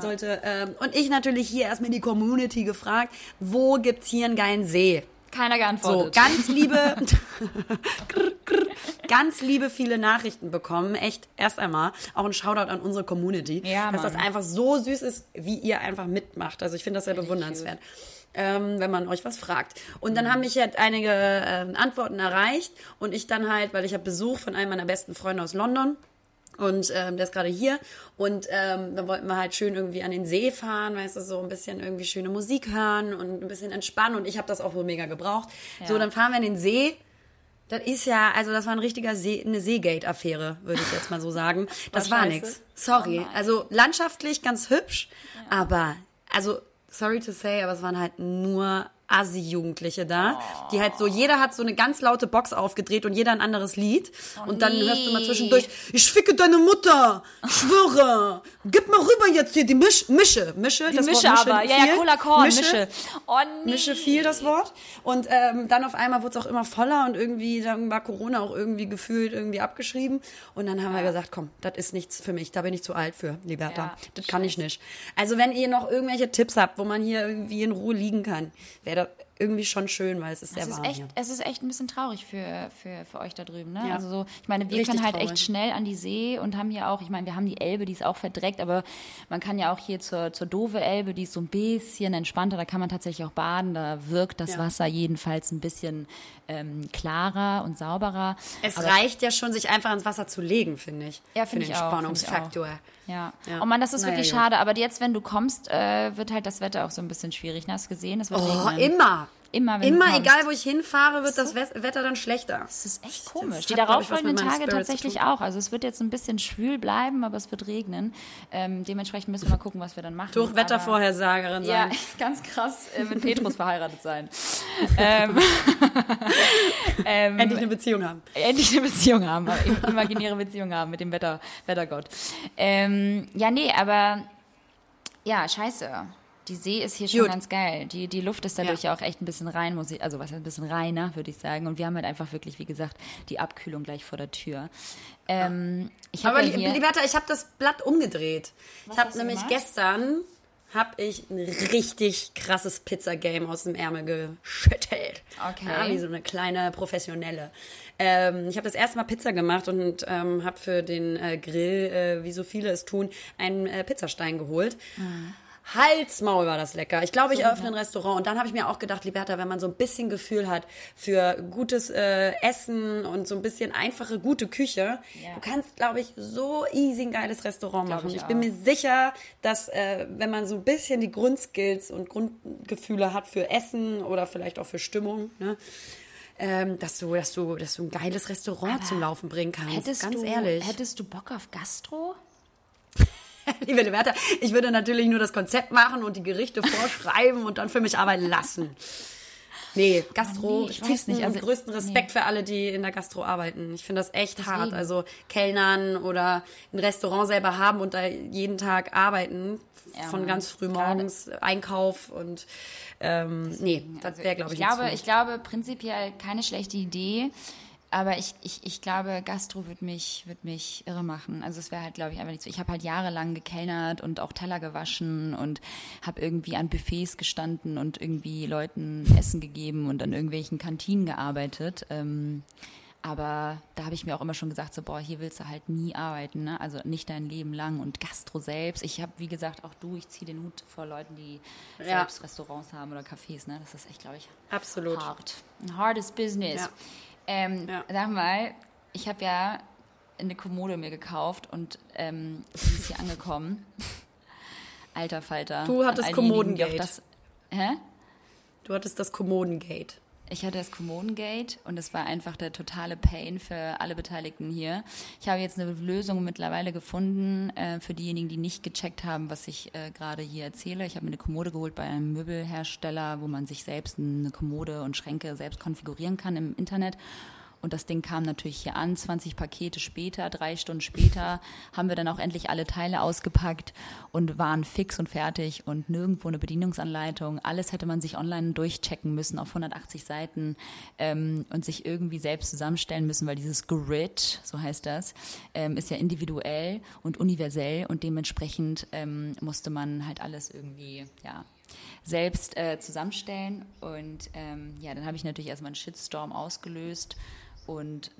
Speaker 3: sollte. Ähm, und ich natürlich hier erstmal die Community gefragt, wo gibt's hier einen geilen See?
Speaker 2: Keiner
Speaker 3: So,
Speaker 2: geantwortet.
Speaker 3: ganz liebe, ganz liebe viele Nachrichten bekommen. Echt, erst einmal auch ein Shoutout an unsere Community.
Speaker 2: Ja,
Speaker 3: dass
Speaker 2: Mann.
Speaker 3: das einfach so süß ist, wie ihr einfach mitmacht. Also ich finde das sehr bewundernswert. Ähm, wenn man euch was fragt. Und
Speaker 2: Mhm.
Speaker 3: dann haben mich halt einige ähm, Antworten erreicht und ich dann halt, weil ich habe Besuch von einem meiner besten Freunde aus London und ähm, der ist gerade hier und ähm, dann wollten wir halt schön irgendwie an den See fahren, weißt du, so ein bisschen irgendwie schöne Musik hören und ein bisschen entspannen und ich habe das auch so mega gebraucht. So, dann fahren wir an den See. Das ist ja, also das war ein richtiger See, eine Seegate-Affäre, würde ich jetzt mal so sagen. Das war
Speaker 2: scheiße?
Speaker 3: nix. Sorry. Also landschaftlich ganz hübsch, aber also sorry to say, aber es waren halt nur Assi-Jugendliche da, die halt so, jeder hat so eine ganz laute Box aufgedreht und jeder ein anderes Lied. und dann
Speaker 2: nee.
Speaker 3: hörst du mal zwischendurch, ich ficke deine Mutter, schwöre, gib mal rüber jetzt hier die Misch, Mische, Mische,
Speaker 2: Die
Speaker 3: das
Speaker 2: Mische
Speaker 3: Wort Mische
Speaker 2: aber. Ja, ja,
Speaker 3: viel.
Speaker 2: Cola Korn,
Speaker 3: Mische,
Speaker 2: Mische. Oh nee.
Speaker 3: Mische viel das Wort. Und ähm, dann auf einmal wurde es auch immer voller und irgendwie, dann war Corona auch irgendwie gefühlt irgendwie abgeschrieben. Und dann haben wir gesagt, komm, das ist nichts für mich, da bin ich zu alt für, Liberta.
Speaker 2: Ja,
Speaker 3: das kann ich nicht. Also wenn ihr noch irgendwelche Tipps habt, wo man hier irgendwie in Ruhe liegen kann, wäre das irgendwie schon schön, weil es ist sehr
Speaker 2: Es ist,
Speaker 3: warm
Speaker 2: echt,
Speaker 3: hier.
Speaker 2: es ist echt ein bisschen traurig für, für, für euch da drüben. Ne?
Speaker 3: Ja.
Speaker 2: Also so, ich meine, wir
Speaker 3: Richtig
Speaker 2: können halt
Speaker 3: traurig.
Speaker 2: echt schnell an die See und haben hier auch, ich meine, wir haben die Elbe, die ist auch verdreckt, aber man kann ja auch hier zur, zur Dove Elbe, die ist so ein bisschen entspannter, da kann man tatsächlich auch baden, da wirkt das
Speaker 3: Ja.
Speaker 2: Wasser jedenfalls ein bisschen ähm, klarer und sauberer.
Speaker 3: Es
Speaker 2: Aber-
Speaker 3: reicht ja schon, sich einfach ins Wasser zu legen, finde ich.
Speaker 2: Ja,
Speaker 3: für
Speaker 2: finde
Speaker 3: den
Speaker 2: ich auch,
Speaker 3: Spannungsfaktor.
Speaker 2: Ja.
Speaker 3: Ja.
Speaker 2: Oh Mann, das ist
Speaker 3: Naja,
Speaker 2: wirklich
Speaker 3: gut.
Speaker 2: schade. Aber jetzt, wenn du kommst, äh, wird halt das Wetter auch so ein bisschen schwierig. Ne? Hast du gesehen? Es wird
Speaker 3: Oh,
Speaker 2: regnen.
Speaker 3: immer.
Speaker 2: Immer, wenn
Speaker 3: Immer, egal wo ich hinfahre, wird das Wet- Wetter dann schlechter.
Speaker 2: Das ist echt komisch. Die darauffolgenden Tage tatsächlich auch. Also es wird jetzt ein bisschen schwül bleiben, aber es wird regnen. Ähm, dementsprechend müssen wir mal gucken, was wir dann machen.
Speaker 3: Durch Wettervorhersagerin
Speaker 2: Ja,
Speaker 3: sein.
Speaker 2: ganz krass äh, mit Petrus verheiratet sein. ähm, ähm,
Speaker 3: Endlich eine Beziehung haben.
Speaker 2: endlich eine Beziehung haben, im- imaginäre Beziehung haben mit dem Wetter, Wettergott. Ähm, ja, nee, aber ja, scheiße. Die See ist hier schon
Speaker 3: Gut.
Speaker 2: ganz geil. Die, die Luft ist dadurch ja. auch echt ein bisschen rein, muss ich, also was ein bisschen reiner, würde ich sagen. Und wir haben halt einfach wirklich, wie gesagt, die Abkühlung gleich vor der Tür. Ähm, ich habe
Speaker 3: Aber
Speaker 2: ja hier,
Speaker 3: Liberta, ich habe das Blatt umgedreht. ich habe nämlich
Speaker 2: gemacht?
Speaker 3: gestern habe ich ein richtig krasses Pizza-Game aus dem Ärmel geschüttelt.
Speaker 2: Okay.
Speaker 3: Ja, wie so eine kleine Professionelle. Ähm, ich habe das erste Mal Pizza gemacht und ähm, habe für den äh, Grill, äh, wie so viele es tun, einen äh, Pizzastein geholt. Halsmaul war das lecker. Ich glaube, ich eröffne ein Restaurant. Und dann habe ich mir auch gedacht, Liberta, wenn man so ein bisschen Gefühl hat für gutes äh, Essen und so ein bisschen einfache, gute Küche,
Speaker 2: Ja.
Speaker 3: du kannst, glaube ich, so easy ein geiles Restaurant
Speaker 2: Glaub
Speaker 3: machen.
Speaker 2: ich
Speaker 3: Ich, bin mir sicher, dass äh, wenn man so ein bisschen die Grundskills und Grundgefühle hat für Essen oder vielleicht auch für Stimmung, ne, ähm, dass du, dass du, dass du ein geiles Restaurant zum Laufen bringen kannst.
Speaker 2: hättest,
Speaker 3: Ganz
Speaker 2: du,
Speaker 3: ehrlich.
Speaker 2: hättest du Bock auf Gastro?
Speaker 3: Liebe Liberta, ich würde natürlich nur das Konzept machen und die Gerichte vorschreiben und dann für mich arbeiten lassen. Nee, Gastro,
Speaker 2: Oh nee, ich weiß nicht, also-
Speaker 3: größten Respekt für alle, die in der Gastro arbeiten. Ich finde das echt hart.
Speaker 2: Deswegen.
Speaker 3: Also Kellnern oder ein Restaurant selber haben und da jeden Tag arbeiten.
Speaker 2: Ja,
Speaker 3: von ganz früh
Speaker 2: gerade-
Speaker 3: morgens Einkauf und ähm, nee, das wäre, glaube ich,
Speaker 2: ich glaube, ich glaube prinzipiell keine schlechte Idee. Aber ich, ich, ich glaube, Gastro wird mich, wird mich irre machen. Also es wäre halt, glaube ich, einfach nicht so. Ich habe halt jahrelang gekellnert und auch Teller gewaschen und habe irgendwie an Buffets gestanden und irgendwie Leuten Essen gegeben und an irgendwelchen Kantinen gearbeitet. Ähm, aber da habe ich mir auch immer schon gesagt, so, boah, hier willst du halt nie arbeiten, ne? Also nicht dein Leben lang. Und Gastro selbst, ich habe, wie gesagt, auch du, ich ziehe den Hut vor Leuten, die
Speaker 3: Ja.
Speaker 2: selbst Restaurants haben oder Cafés, ne? Das ist echt, glaube ich,
Speaker 3: Absolut.
Speaker 2: hart. Ein hartes Business.
Speaker 3: Ja.
Speaker 2: Ähm,
Speaker 3: Ja.
Speaker 2: Sag mal, ich habe ja eine Kommode mir gekauft und ähm, ist hier angekommen. Alter Falter.
Speaker 3: Du hattest Kommodengate.
Speaker 2: Das, hä?
Speaker 3: Du hattest das Kommodengate.
Speaker 2: Ich hatte das Kommodengate und es war einfach der totale Pain für alle Beteiligten hier. Ich habe jetzt eine Lösung mittlerweile gefunden äh, für diejenigen, die nicht gecheckt haben, was ich äh, gerade hier erzähle. Ich habe mir eine Kommode geholt bei einem Möbelhersteller, wo man sich selbst eine Kommode und Schränke selbst konfigurieren kann im Internet. Und das Ding kam natürlich hier an, 20 Pakete später, drei Stunden später, haben wir dann auch endlich alle Teile ausgepackt und waren fix und fertig und nirgendwo eine Bedienungsanleitung. Alles hätte man sich online durchchecken müssen auf 180 Seiten ähm, und sich irgendwie selbst zusammenstellen müssen, weil dieses Grid, so heißt das, ähm, ist ja individuell und universell und dementsprechend ähm, musste man halt alles irgendwie, ja, selbst äh, zusammenstellen. Und ähm, ja, dann habe ich natürlich erstmal einen Shitstorm ausgelöst. Und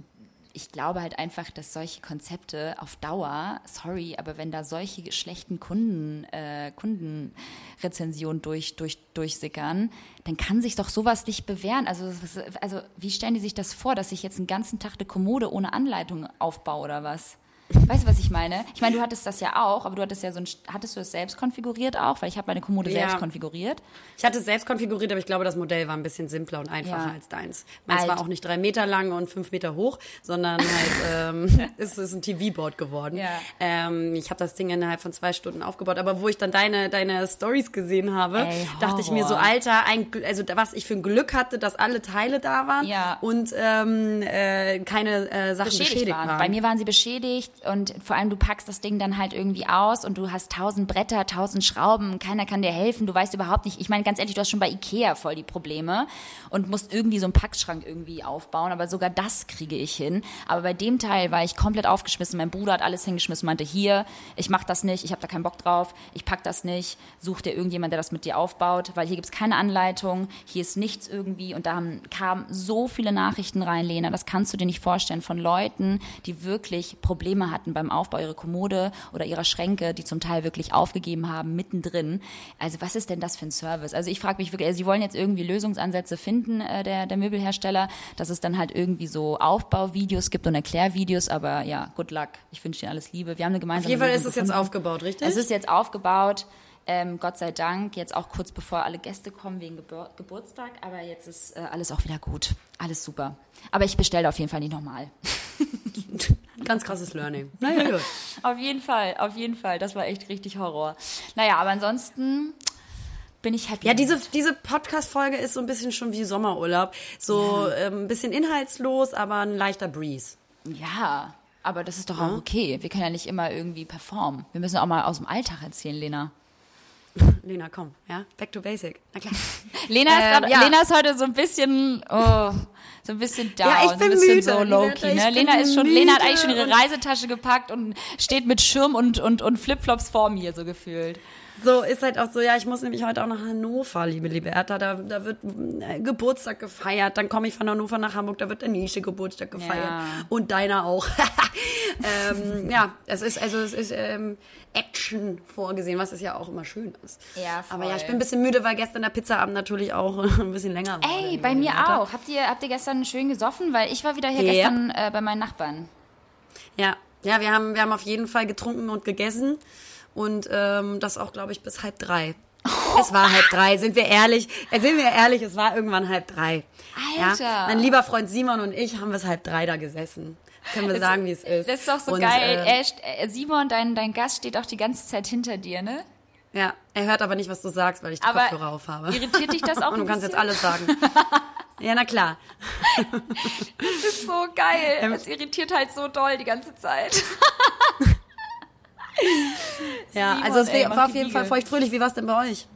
Speaker 2: ich glaube halt einfach, dass solche Konzepte auf Dauer, sorry, aber wenn da solche schlechten Kunden, äh, Kundenrezensionen durch, durch, durchsickern, dann kann sich doch sowas nicht bewähren. Also, also wie stellen die sich das vor, dass ich jetzt einen ganzen Tag eine Kommode ohne Anleitung aufbaue oder was? Weißt du, was ich meine? Ich meine, du hattest das ja auch, aber du hattest ja so ein, hattest du das selbst konfiguriert auch? Weil ich habe meine Kommode
Speaker 3: Ja.
Speaker 2: selbst konfiguriert.
Speaker 3: Ich hatte es selbst konfiguriert, aber ich glaube, das Modell war ein bisschen simpler und einfacher
Speaker 2: Ja.
Speaker 3: als deins. Meins
Speaker 2: Alt.
Speaker 3: war auch nicht drei Meter lang und fünf Meter hoch, sondern halt ähm, es ist ein TV-Board geworden.
Speaker 2: Ja.
Speaker 3: Ähm, ich habe das Ding innerhalb von zwei Stunden aufgebaut, aber wo ich dann deine deine Stories gesehen habe,
Speaker 2: Ey,
Speaker 3: dachte ich mir so. Alter, ein, also was ich für ein Glück hatte, dass alle Teile da waren und ähm, äh, keine äh, Sachen
Speaker 2: beschädigt,
Speaker 3: beschädigt,
Speaker 2: waren.
Speaker 3: waren.
Speaker 2: Bei mir waren sie beschädigt. Und vor allem du packst das Ding dann halt irgendwie aus und du hast tausend Bretter, tausend Schrauben, keiner kann dir helfen, du weißt überhaupt nicht, ich meine ganz ehrlich, du hast schon bei Ikea voll die Probleme und musst irgendwie so einen Packschrank irgendwie aufbauen, aber sogar das kriege ich hin. Aber bei dem Teil war ich komplett aufgeschmissen, mein Bruder hat alles hingeschmissen, meinte hier, ich mach das nicht, ich habe da keinen Bock drauf, ich pack das nicht, such dir irgendjemand, der das mit dir aufbaut, weil hier gibt's keine Anleitung, hier ist nichts irgendwie und da haben, kamen so viele Nachrichten rein, Lena, das kannst du dir nicht vorstellen, von Leuten, die wirklich Probleme hatten beim Aufbau ihrer Kommode oder ihrer Schränke, die zum Teil wirklich aufgegeben haben, mittendrin. Also was ist denn das für ein Service? Also ich frage mich wirklich, also sie wollen jetzt irgendwie Lösungsansätze finden, äh, der, der Möbelhersteller, dass es dann halt irgendwie so Aufbauvideos gibt und Erklärvideos, aber ja, good luck. Ich wünsche dir alles Liebe. Wir haben eine gemeinsame
Speaker 3: Auf jeden Fall ist es jetzt aufgebaut, richtig?
Speaker 2: Es ist jetzt aufgebaut. Ähm, Gott sei Dank, jetzt auch kurz bevor alle Gäste kommen wegen Gebur Geburtstag, aber jetzt ist äh, alles auch wieder gut. Alles super. Aber ich bestelle auf jeden Fall nicht nochmal.
Speaker 3: Ganz krasses Learning. Naja, gut.
Speaker 2: Auf jeden Fall, auf jeden Fall. Das war echt richtig Horror. Naja, aber ansonsten bin ich happy.
Speaker 3: Ja, diese, diese Podcast-Folge ist so ein bisschen schon wie Sommerurlaub. So ähm, ein bisschen inhaltslos, aber ein leichter Breeze.
Speaker 2: Ja, aber das ist doch auch okay. Wir können ja nicht immer irgendwie performen. Wir müssen auch mal aus dem Alltag erzählen, Lena.
Speaker 3: Lena, komm, ja, back to basic. Na klar.
Speaker 2: Lena ist,
Speaker 3: Ähm,
Speaker 2: grad,
Speaker 3: ja.
Speaker 2: Lena ist heute so ein bisschen, oh, so ein bisschen down,
Speaker 3: Ja, ich bin
Speaker 2: so ein bisschen
Speaker 3: müde,
Speaker 2: so low-key.
Speaker 3: Lena,
Speaker 2: Ne? Lena ist schon, Lena hat eigentlich schon ihre Reisetasche gepackt und steht mit Schirm und, und, und Flipflops vor mir, so gefühlt.
Speaker 3: So ist halt auch so, ja, ich muss nämlich heute auch nach Hannover, liebe Liberta. Da, da wird äh, Geburtstag gefeiert. Dann komme ich von Hannover nach Hamburg, da wird der Nische Geburtstag gefeiert.
Speaker 2: Ja.
Speaker 3: Und deiner auch. ähm, ja, es ist, also es ist ähm, Action vorgesehen, was es ja auch immer schön ist.
Speaker 2: Ja,
Speaker 3: Aber
Speaker 2: voll.
Speaker 3: ja, ich bin ein bisschen müde, weil gestern der Pizzaabend natürlich auch ein bisschen länger war.
Speaker 2: Ey, bei mir auch. Habt ihr, habt ihr gestern schön gesoffen? Weil ich war wieder hier
Speaker 3: Ja.
Speaker 2: gestern äh, bei meinen Nachbarn.
Speaker 3: Ja, ja, wir haben, wir haben auf jeden Fall getrunken und gegessen. Und ähm, das auch, glaube ich, bis halb drei. Es war halb drei, sind wir ehrlich. Sind wir ehrlich, es war irgendwann halb drei.
Speaker 2: Alter.
Speaker 3: Ja? Mein lieber Freund Simon und ich haben bis halb drei da gesessen. Können wir sagen, wie es ist.
Speaker 2: Das ist doch so
Speaker 3: Und,
Speaker 2: geil.
Speaker 3: Äh,
Speaker 2: er, äh, Simon, dein, dein Gast steht auch die ganze Zeit hinter dir, ne?
Speaker 3: ja, er hört aber nicht, was du sagst, weil ich die
Speaker 2: Aber
Speaker 3: Kopfhörer auf habe.
Speaker 2: irritiert dich das auch
Speaker 3: Und du kannst jetzt
Speaker 2: bisschen?
Speaker 3: alles sagen. ja, na klar.
Speaker 2: Das ist so geil. Es irritiert halt so doll die ganze Zeit.
Speaker 3: Ja,
Speaker 2: Simon,
Speaker 3: also es
Speaker 2: ey,
Speaker 3: war auf jeden Fall feuchtfröhlich. Wie war es denn bei euch?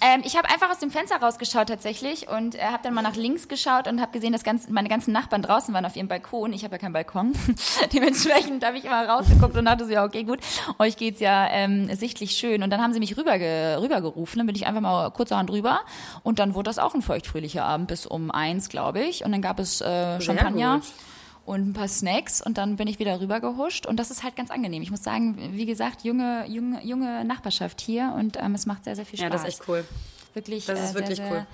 Speaker 2: Ähm, ich habe einfach aus dem Fenster rausgeschaut tatsächlich und äh, habe dann mal nach links geschaut und habe gesehen, dass ganz, meine ganzen Nachbarn draußen waren auf ihrem Balkon. Ich habe ja keinen Balkon. Dementsprechend habe ich immer rausgeguckt und dachte so, ja, okay, gut, euch geht's ja ähm, sichtlich schön. Und dann haben sie mich rüberge rübergerufen. Dann bin ich einfach mal kurzerhand rüber und dann wurde das auch ein feuchtfröhlicher Abend bis um eins, glaube ich. Und dann gab es äh, Champagner.
Speaker 3: gut.
Speaker 2: Und ein paar Snacks und dann bin ich wieder rübergehuscht und das ist halt ganz angenehm. Ich muss sagen, wie gesagt, junge, junge, junge Nachbarschaft hier und ähm, es macht sehr, sehr viel Spaß.
Speaker 3: Ja, das ist echt cool.
Speaker 2: Wirklich,
Speaker 3: Das ist
Speaker 2: äh,
Speaker 3: wirklich
Speaker 2: sehr,
Speaker 3: cool.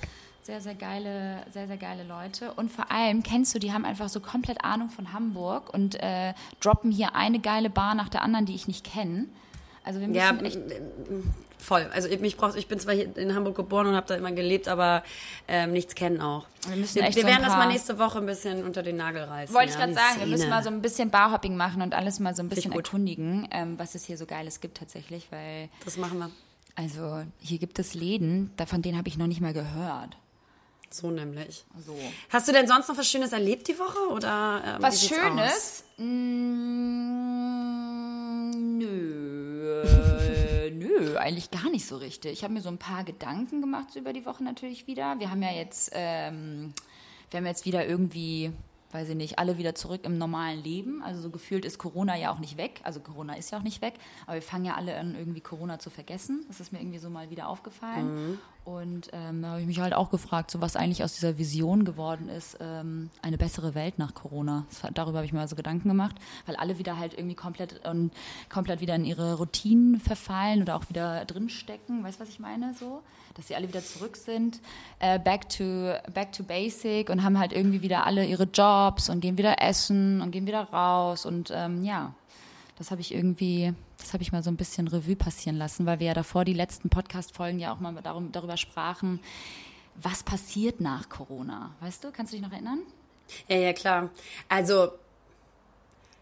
Speaker 2: Sehr, sehr, sehr geile, sehr, sehr geile Leute. Und vor allem, kennst du, die haben einfach so komplett Ahnung von Hamburg und äh, droppen hier eine geile Bar nach der anderen, die ich nicht kenne. Also wir müssen
Speaker 3: Ja,
Speaker 2: echt.
Speaker 3: Voll. Also ich, mich brauchst, ich bin zwar hier in Hamburg geboren und habe da immer gelebt, aber ähm, nichts kennen auch.
Speaker 2: Wir müssen
Speaker 3: wir,
Speaker 2: echt
Speaker 3: wir
Speaker 2: so
Speaker 3: werden das mal nächste Woche ein bisschen unter den Nagel reißen.
Speaker 2: Wollte ich
Speaker 3: ja,
Speaker 2: gerade
Speaker 3: die
Speaker 2: sagen, wir
Speaker 3: Szene.
Speaker 2: müssen mal so ein bisschen Barhopping machen und alles mal so ein
Speaker 3: ich
Speaker 2: bisschen erkundigen, ähm, was es hier so Geiles gibt tatsächlich, weil
Speaker 3: Das machen wir.
Speaker 2: also hier gibt es Läden, da- von denen habe ich noch nicht mal gehört.
Speaker 3: So nämlich.
Speaker 2: So.
Speaker 3: Hast du denn sonst noch was Schönes erlebt die Woche? Oder, ähm,
Speaker 2: Was? Schönes? Mm, nö. Eigentlich gar nicht so richtig. Ich habe mir so ein paar Gedanken gemacht so über die Woche natürlich wieder. Wir haben ja jetzt, ähm, wir haben jetzt wieder irgendwie, weiß ich nicht, alle wieder zurück im normalen Leben. Also so gefühlt ist Corona ja auch nicht weg. Also Corona ist ja auch nicht weg. Aber wir fangen ja alle an, irgendwie Corona zu vergessen. Das ist mir irgendwie so mal wieder aufgefallen. Und ähm, da habe ich mich halt auch gefragt, so was eigentlich aus dieser Vision geworden ist, ähm, eine bessere Welt nach Corona. War- darüber habe ich mir also Gedanken gemacht, weil alle wieder halt irgendwie komplett und komplett wieder in ihre Routinen verfallen oder auch wieder drinstecken. Weißt du, was ich meine? So, dass sie alle wieder zurück sind, äh, back to back to basic und haben halt irgendwie wieder alle ihre Jobs und gehen wieder essen und gehen wieder raus und ähm, ja. Das habe ich irgendwie, das habe ich mal so ein bisschen Revue passieren lassen, weil wir ja davor die letzten Podcast-Folgen ja auch mal darum, darüber sprachen, was passiert nach Corona. Weißt du, kannst du dich noch erinnern?
Speaker 3: Ja, ja, klar. Also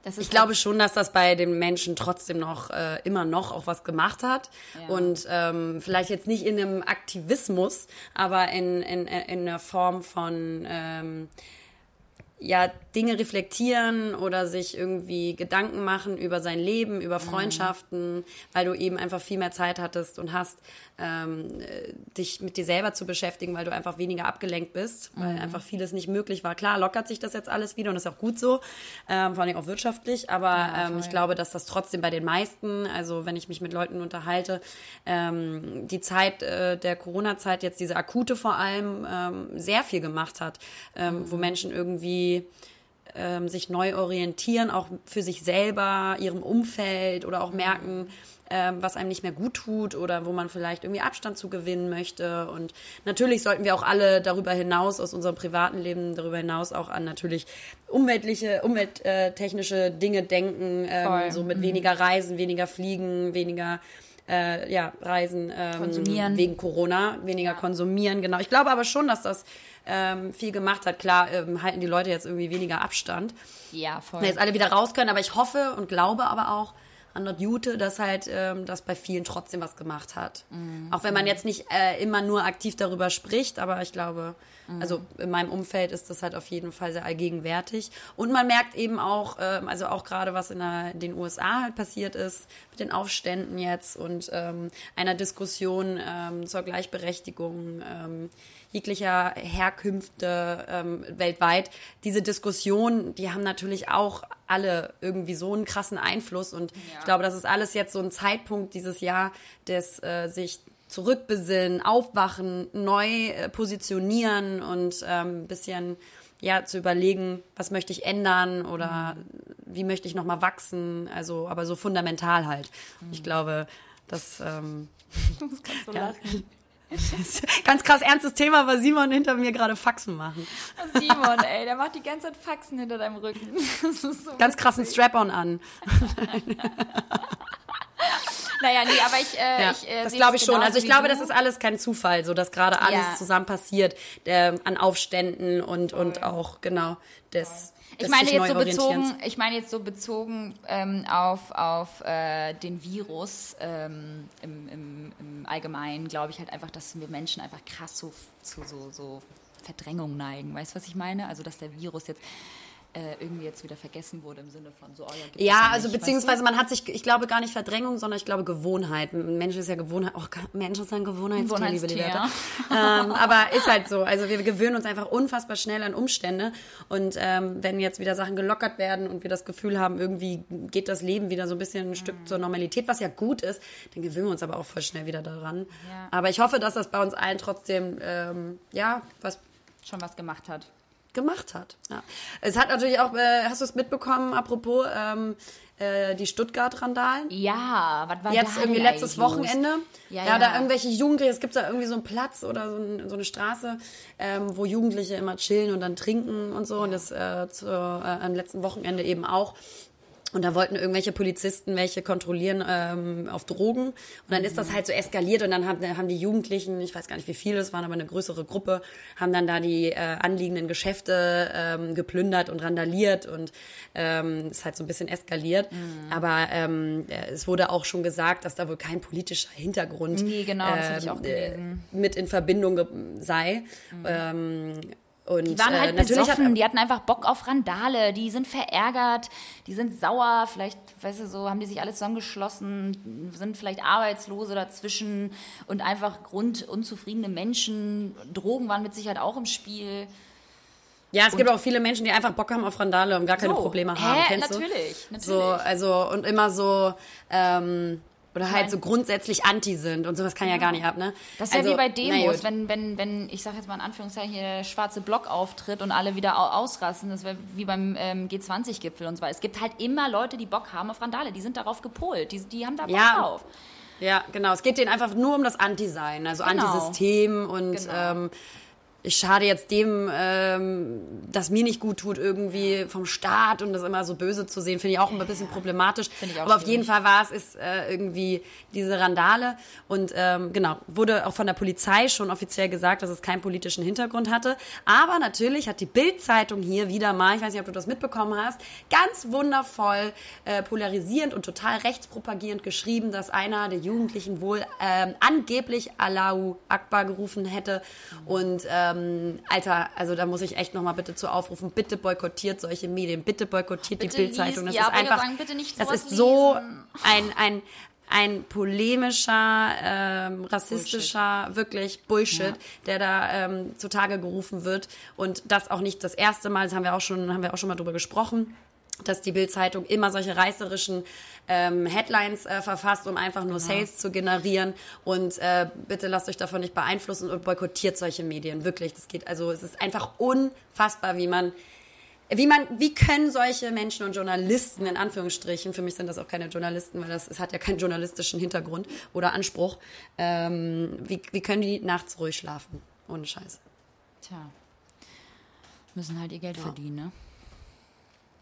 Speaker 3: ich glaube schon, dass das bei den Menschen trotzdem noch äh, immer noch auch was gemacht hat.
Speaker 2: Ja.
Speaker 3: Und ähm, vielleicht jetzt nicht in einem Aktivismus, aber in, in, in einer Form von ähm, ja Dinge reflektieren oder sich irgendwie Gedanken machen über sein Leben, über Freundschaften, mhm. weil du eben einfach viel mehr Zeit hattest und hast, ähm, dich mit dir selber zu beschäftigen, weil du einfach weniger abgelenkt bist, weil mhm. einfach vieles nicht möglich war. Klar, lockert sich das jetzt alles wieder und ist auch gut so, ähm, vor allem auch wirtschaftlich, aber ja, ähm, ich glaube, dass das trotzdem bei den meisten, also wenn ich mich mit Leuten unterhalte, ähm, die Zeit äh, der Corona-Zeit, jetzt diese akute vor allem, ähm, sehr viel gemacht hat, ähm, mhm. wo Menschen irgendwie ähm, sich neu orientieren, auch für sich selber, ihrem Umfeld oder auch merken, ähm, was einem nicht mehr gut tut oder wo man vielleicht irgendwie Abstand zu gewinnen möchte. Und natürlich sollten wir auch alle darüber hinaus, aus unserem privaten Leben, darüber hinaus auch an natürlich umweltliche, umwelttechnische Dinge denken, ähm, so mit mhm. weniger Reisen, weniger Fliegen, weniger äh, ja, Reisen ähm, konsumieren. wegen Corona, weniger ja. konsumieren, genau. Ich glaube aber schon, dass das ähm, viel gemacht hat. Klar ähm, halten die Leute jetzt irgendwie weniger Abstand.
Speaker 2: Ja, voll.
Speaker 3: Wenn jetzt alle wieder raus können, aber ich hoffe und glaube aber auch, an der Jute, dass halt ähm, das bei vielen trotzdem was gemacht hat. Mhm. Auch wenn man jetzt nicht äh, immer nur aktiv darüber spricht, aber ich glaube, mhm. also in meinem Umfeld ist das halt auf jeden Fall sehr allgegenwärtig. Und man merkt eben auch, äh, also auch gerade was in, der, den USA halt passiert ist, mit den Aufständen jetzt und ähm, einer Diskussion ähm, zur Gleichberechtigung ähm, jeglicher Herkünfte ähm, weltweit. Diese Diskussion, die haben natürlich auch alle irgendwie so einen krassen Einfluss. Und ja. ich glaube, das ist alles jetzt so ein Zeitpunkt dieses Jahr des äh, sich zurückbesinnen, aufwachen, neu äh, positionieren und ähm, ein bisschen ja zu überlegen, was möchte ich ändern oder mhm. wie möchte ich noch mal wachsen. Also, aber so fundamental halt. Mhm. Ich glaube, dass ähm, das kannst du ja. lachen. Ganz krass ernstes Thema, weil Simon hinter mir gerade Faxen machen.
Speaker 2: Simon, ey, der macht die ganze Zeit Faxen hinter deinem Rücken.
Speaker 3: So Ganz krassen Strap-on an.
Speaker 2: naja, nee, aber ich, äh,
Speaker 3: ja,
Speaker 2: ich äh,
Speaker 3: das glaube ich schon. Also ich glaube, du. das ist alles kein Zufall, so dass gerade alles ja. zusammen passiert äh, an Aufständen und und auch genau des
Speaker 2: ich meine jetzt so bezogen, ich meine jetzt so bezogen ähm, auf, auf äh, den Virus ähm, im, im, im Allgemeinen, glaube ich halt einfach, dass wir Menschen einfach krass zu so, so, so Verdrängung neigen. Weißt du, was ich meine? Also, dass der Virus jetzt irgendwie jetzt wieder vergessen wurde im Sinne von so, oh
Speaker 3: ja, ja also nicht, beziehungsweise man hat sich, ich glaube gar nicht Verdrängung, sondern ich glaube Gewohnheit. Ein Mensch ist ja Gewohnheit, oh, Mensch ist ein Gewohnheitstier, liebe die Werte. ähm, aber ist halt so. Also wir gewöhnen uns einfach unfassbar schnell an Umstände und ähm, wenn jetzt wieder Sachen gelockert werden und wir das Gefühl haben, irgendwie geht das Leben wieder so ein bisschen ein mhm. Stück zur Normalität, was ja gut ist, dann gewöhnen wir uns aber auch voll schnell wieder daran. Ja. Aber ich hoffe, dass das bei uns allen trotzdem, ähm, ja, was
Speaker 2: schon was gemacht hat
Speaker 3: gemacht hat. Ja. Es hat natürlich auch, äh, hast du es mitbekommen, apropos ähm, äh, die Stuttgart-Randalen?
Speaker 2: Ja,
Speaker 3: was war Jetzt irgendwie letztes Wochenende. Ja, ja, ja, da irgendwelche Jugendliche, es gibt da irgendwie so einen Platz oder so, ein, so eine Straße, ähm, wo Jugendliche immer chillen und dann trinken und so. Und das äh, zu, äh, am letzten Wochenende eben auch. Und da wollten irgendwelche Polizisten welche kontrollieren ähm, auf Drogen. Und dann ist das halt so eskaliert und dann haben, haben die Jugendlichen, ich weiß gar nicht wie viele es waren, aber eine größere Gruppe, haben dann da die äh, anliegenden Geschäfte ähm, geplündert und randaliert und ähm, ist halt so ein bisschen eskaliert. Mhm. Aber ähm, es wurde auch schon gesagt, dass da wohl kein politischer Hintergrund
Speaker 2: nee, genau, äh,
Speaker 3: mit in Verbindung sei. Mhm. Ähm, und,
Speaker 2: die waren halt äh, besoffen, hat, die hatten einfach Bock auf Randale, die sind verärgert, die sind sauer, vielleicht, weißt du, so haben die sich alle zusammengeschlossen, sind vielleicht Arbeitslose dazwischen und einfach grundunzufriedene Menschen. Drogen waren mit Sicherheit auch im Spiel.
Speaker 3: Ja, es und gibt auch viele Menschen, die einfach Bock haben auf Randale und gar keine so, Probleme haben.
Speaker 2: Hä? Kennst natürlich,
Speaker 3: du? natürlich. So, also, und immer so, ähm, oder halt so grundsätzlich anti sind und sowas kann ja, ja gar nicht ab, ne?
Speaker 2: Das ist also, ja wie bei Demos, wenn, wenn, wenn, ich sag jetzt mal in Anführungszeichen, hier der schwarze Block auftritt und alle wieder ausrasten, das wäre wie beim ähm, G20-Gipfel und so weiter. Es gibt halt immer Leute, die Bock haben auf Randale, die sind darauf gepolt, die, die haben da Bock ja. drauf.
Speaker 3: Ja, genau. Es geht denen einfach nur um das Anti-Sein, also genau. Anti-System und genau. ähm, ich schade jetzt dem, ähm, das mir nicht gut tut, irgendwie vom Staat und das immer so böse zu sehen, finde ich auch ein bisschen problematisch. Aber auf jeden Fall war es ist, äh, irgendwie diese Randale und ähm, genau, wurde auch von der Polizei schon offiziell gesagt, dass es keinen politischen Hintergrund hatte. Aber natürlich hat die Bild-Zeitung hier wieder mal, ich weiß nicht, ob du das mitbekommen hast, ganz wundervoll äh, polarisierend und total rechtspropagierend geschrieben, dass einer der Jugendlichen wohl ähm, angeblich Allahu Akbar gerufen hätte und äh, ähm, Alter, also da muss ich echt nochmal bitte zu aufrufen, bitte boykottiert solche Medien, bitte boykottiert
Speaker 2: Bitte
Speaker 3: die Bildzeitung. Das
Speaker 2: ja,
Speaker 3: ist einfach,
Speaker 2: sagen, bitte nicht
Speaker 3: das ist so
Speaker 2: lesen.
Speaker 3: ein, ein, ein polemischer, ähm, rassistischer, wirklich Bullshit, der da ähm, zutage gerufen wird. Und das auch nicht das erste Mal, das haben wir auch schon, haben wir auch schon mal drüber gesprochen dass die Bild-Zeitung immer solche reißerischen ähm, Headlines äh, verfasst, um einfach nur Sales zu generieren. Und äh, bitte lasst euch davon nicht beeinflussen und boykottiert solche Medien. Wirklich, das geht. Also es ist einfach unfassbar, wie man wie man, wie können solche Menschen und Journalisten in Anführungsstrichen, für mich sind das auch keine Journalisten, weil das es hat ja keinen journalistischen Hintergrund oder Anspruch, ähm, wie, wie können die nachts ruhig schlafen? Ohne Scheiß.
Speaker 2: Tja. Müssen halt ihr Geld verdienen, ne?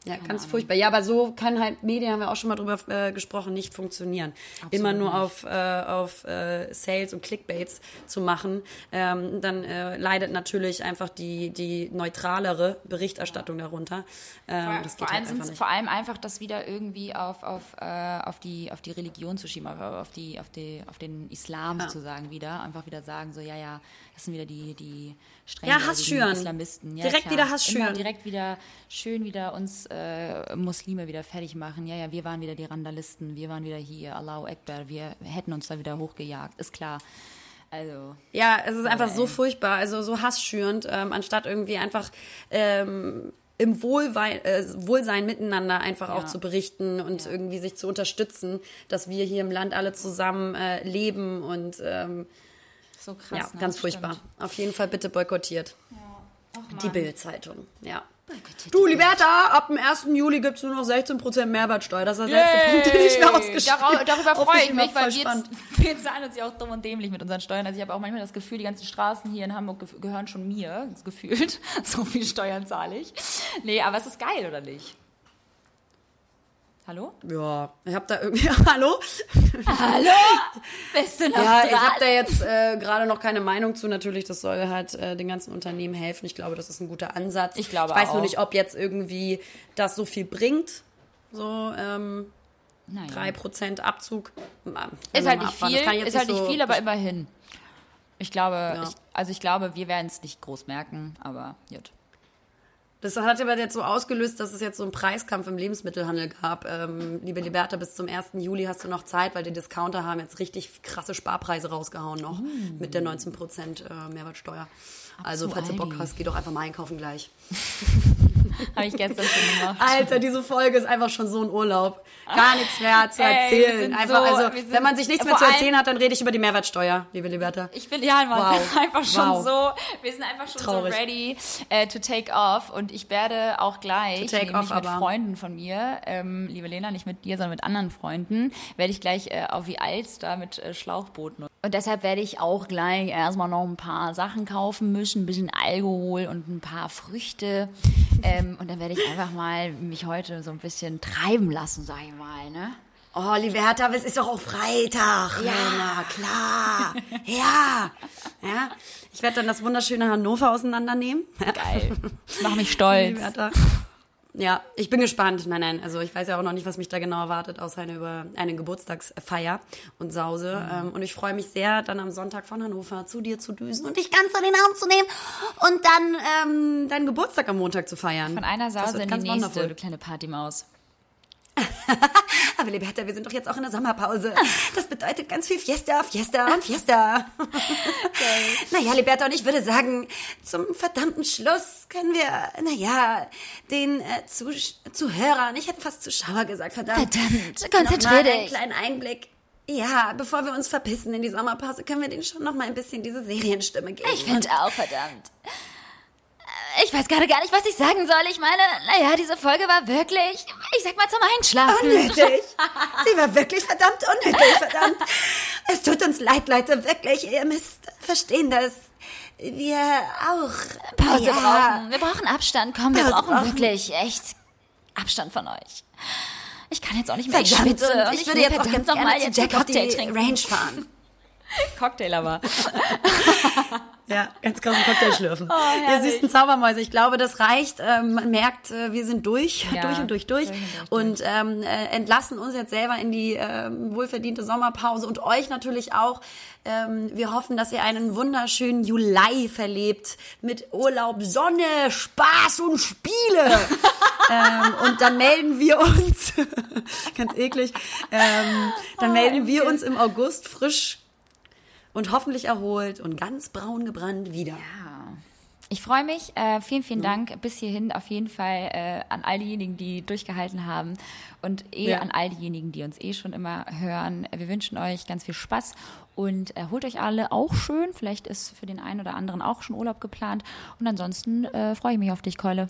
Speaker 3: Ja, ganz furchtbar. Ja, aber so kann halt Medien, haben wir auch schon mal drüber äh, gesprochen, nicht funktionieren. Immer nur auf, äh, auf äh, Sales und Clickbaits zu machen, ähm, dann äh, leidet natürlich einfach die, die neutralere Berichterstattung darunter. Ähm, das geht
Speaker 2: vor, allem
Speaker 3: halt nicht.
Speaker 2: vor allem einfach das wieder irgendwie auf, auf, äh, auf, die, auf die Religion zu schieben, auf, die, auf, die, auf den Islam sozusagen wieder. Einfach wieder sagen, so, ja, ja, das sind wieder die, die strenggläubigen
Speaker 3: Ja.
Speaker 2: Islamisten. Ja,
Speaker 3: Direkt
Speaker 2: klar.
Speaker 3: wieder Hass
Speaker 2: Immer
Speaker 3: schüren.
Speaker 2: direkt wieder, schön wieder uns äh, Muslime wieder fertig machen. Ja, ja, wir waren wieder die Randalisten, wir waren wieder hier, Allahu Akbar, wir hätten uns da wieder hochgejagt, ist klar. Also,
Speaker 3: Ja, es ist einfach so furchtbar, also so hassschürend, ähm, anstatt irgendwie einfach ähm, im Wohlwei äh, Wohlsein miteinander einfach auch
Speaker 2: Ja.
Speaker 3: zu berichten und irgendwie sich zu unterstützen, dass wir hier im Land alle zusammen äh, leben und ähm,
Speaker 2: so krass.
Speaker 3: ja,
Speaker 2: ne?
Speaker 3: ganz furchtbar.
Speaker 2: stimmt.
Speaker 3: Auf jeden Fall bitte boykottiert.
Speaker 2: Ach,
Speaker 3: Die
Speaker 2: Mann.
Speaker 3: Bild-Zeitung, ja. Du, Liberta, ab dem 1. Juli gibt es nur noch 16% Mehrwertsteuer. Das ist der letzte Punkt, den ich mir ausgeschrieben
Speaker 2: Darüber, darüber freue ich mich, weil wir,
Speaker 3: spannend.
Speaker 2: wir zahlen uns ja auch dumm und dämlich mit unseren Steuern. Also ich habe auch manchmal das Gefühl, die ganzen Straßen hier in Hamburg gehören schon mir, das gefühlt. So viel Steuern zahle ich. Nee, aber es ist geil, oder nicht? Hallo?
Speaker 3: Ja, ich habe da irgendwie... Hallo?
Speaker 2: Hallo? Bist du noch
Speaker 3: Ja,
Speaker 2: dran?
Speaker 3: ich habe da jetzt äh, gerade noch keine Meinung zu. Natürlich, das soll halt äh, den ganzen Unternehmen helfen. Ich glaube, das ist ein guter Ansatz.
Speaker 2: Ich glaube
Speaker 3: Ich weiß
Speaker 2: auch.
Speaker 3: nur nicht, ob jetzt irgendwie das so viel bringt. So ähm,
Speaker 2: Naja.
Speaker 3: 3% Abzug. Ma-
Speaker 2: Ist
Speaker 3: mal
Speaker 2: halt nicht viel, ist halt nicht
Speaker 3: so
Speaker 2: viel, aber immerhin. Ich glaube,
Speaker 3: Ja.
Speaker 2: ich, also ich glaube, wir werden es nicht groß merken, aber gut.
Speaker 3: Das hat aber jetzt so ausgelöst, dass es jetzt so einen Preiskampf im Lebensmittelhandel gab. Ähm, liebe Liberta, bis zum 1. Juli hast du noch Zeit, weil die Discounter haben jetzt richtig krasse Sparpreise rausgehauen noch mit der 19% äh, Mehrwertsteuer. Also, falls du Bock hast, geh doch einfach mal einkaufen gleich.
Speaker 2: Habe ich gestern schon gemacht.
Speaker 3: Alter, diese Folge ist einfach schon so ein Urlaub. Gar nichts mehr zu
Speaker 2: Ey,
Speaker 3: erzählen.
Speaker 2: sind
Speaker 3: einfach,
Speaker 2: so-
Speaker 3: also, wenn man sich nichts mehr zu erzählen hat, dann rede ich über die Mehrwertsteuer, liebe Liberta.
Speaker 2: Ich bin ja Mann,
Speaker 3: Wow.
Speaker 2: einfach schon
Speaker 3: Wow.
Speaker 2: so, wir sind einfach schon
Speaker 3: Traurig.
Speaker 2: so ready äh, to take off und ich werde auch gleich,
Speaker 3: To take off,
Speaker 2: mit
Speaker 3: aber-
Speaker 2: Freunden von mir, ähm, liebe Lena, nicht mit dir, sondern mit anderen Freunden, werde ich gleich äh, auf die Alster mit äh, Schlauchbooten. Und deshalb werde ich auch gleich erstmal noch ein paar Sachen kaufen müssen, ein bisschen Alkohol und ein paar Früchte. ähm, und dann werde ich einfach mal mich heute so ein bisschen treiben lassen, sag ich mal, ne?
Speaker 3: Oh, Liberta, es ist doch auch Freitag. Ja, klar. Ja. ja. Ich werde dann das wunderschöne Hannover auseinandernehmen.
Speaker 2: Geil. Ich mache mich stolz.
Speaker 3: Ja, ich bin gespannt. Nein, nein, also ich weiß ja auch noch nicht, was mich da genau erwartet, außer eine, über eine Geburtstagsfeier und Sause.
Speaker 2: Mhm.
Speaker 3: Ähm, und ich freue mich sehr, dann am Sonntag von Hannover zu dir zu düsen und dich ganz in den Arm zu nehmen und dann ähm, deinen Geburtstag am Montag zu feiern.
Speaker 2: Von einer Sause in die nächste, du kleine Partymaus.
Speaker 3: Aber Liberta, wir sind doch jetzt auch in der Sommerpause. Das bedeutet ganz viel Fiesta, Fiesta und Fiesta. naja, Liberta, und ich würde sagen, zum verdammten Schluss können wir, naja, den äh, Zus Zuhörern, ich hätte fast Zuschauer gesagt, verdammt.
Speaker 2: Verdammt, konzentrier
Speaker 3: mal einen
Speaker 2: dich.
Speaker 3: kleinen Einblick. Ja, bevor wir uns verpissen in die Sommerpause, können wir denen schon noch mal ein bisschen diese Serienstimme geben.
Speaker 2: Ich finde auch, verdammt. Ich weiß gerade gar nicht, was ich sagen soll. Ich meine, naja, diese Folge war wirklich, ich sag mal, zum Einschlafen.
Speaker 3: Unnötig. Sie war wirklich verdammt unnötig, verdammt. Es tut uns leid, Leute, wirklich. Ihr müsst verstehen, dass wir auch
Speaker 2: Pause
Speaker 3: ja,
Speaker 2: brauchen. Wir brauchen Abstand. Komm, wir brauchen
Speaker 3: brauchen.
Speaker 2: wirklich echt Abstand von euch. Ich kann jetzt auch nicht mehr. Ich
Speaker 3: Verdammt,
Speaker 2: schwitze.
Speaker 3: und
Speaker 2: und
Speaker 3: ich würde
Speaker 2: will
Speaker 3: jetzt auch ganz
Speaker 2: noch
Speaker 3: gerne
Speaker 2: mal
Speaker 3: zu
Speaker 2: jetzt
Speaker 3: Jack
Speaker 2: einen
Speaker 3: auf die
Speaker 2: Cocktail trinken.
Speaker 3: Range fahren.
Speaker 2: Cocktail aber.
Speaker 3: Ja, ganz großen Cocktail schlürfen.
Speaker 2: Oh,
Speaker 3: Ihr süßen Zaubermäuse, ich glaube, das reicht. Ähm, man merkt, äh, wir sind durch,
Speaker 2: Ja,
Speaker 3: durch und durch, durch.
Speaker 2: durch und durch,
Speaker 3: und ähm, äh, entlassen uns jetzt selber in die ähm, wohlverdiente Sommerpause und euch natürlich auch. Ähm, wir hoffen, dass ihr einen wunderschönen Juli verlebt mit Urlaub, Sonne, Spaß und Spiele. ähm, und dann melden wir uns, ganz eklig, ähm, dann
Speaker 2: Oh,
Speaker 3: melden wir uns im August frisch und hoffentlich erholt und ganz braun gebrannt wieder.
Speaker 2: Ich freue mich. Äh, vielen, vielen Dank bis hierhin auf jeden Fall äh, an all diejenigen, die durchgehalten haben und eh
Speaker 3: Ja.
Speaker 2: an all diejenigen, die uns eh schon immer hören. Wir wünschen euch ganz viel Spaß und äh, holt euch alle auch schön. Vielleicht ist für den einen oder anderen auch schon Urlaub geplant. Und ansonsten äh, freue ich mich auf dich, Keule.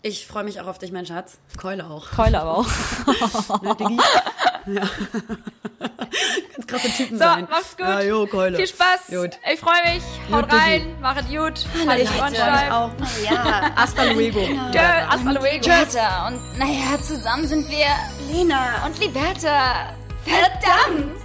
Speaker 3: Ich freue mich auch auf dich, mein Schatz. Keule auch.
Speaker 2: Keule aber auch.
Speaker 3: Ja. Ganz krasse Typen
Speaker 2: so,
Speaker 3: sein.
Speaker 2: mach's gut.
Speaker 3: Ja, jo, Keule.
Speaker 2: Viel Spaß.
Speaker 3: Gut.
Speaker 2: Ich freue mich. Haut
Speaker 3: gut,
Speaker 2: rein. Machet gut. Hallo, halt
Speaker 3: ich Leute.
Speaker 2: Ich
Speaker 3: auch.
Speaker 1: Ja. Genau.
Speaker 3: Hasta luego.
Speaker 2: Genau. Hasta luego.
Speaker 1: Tschüss. Und naja, zusammen sind wir
Speaker 2: Lena und Liberta. Verdammt.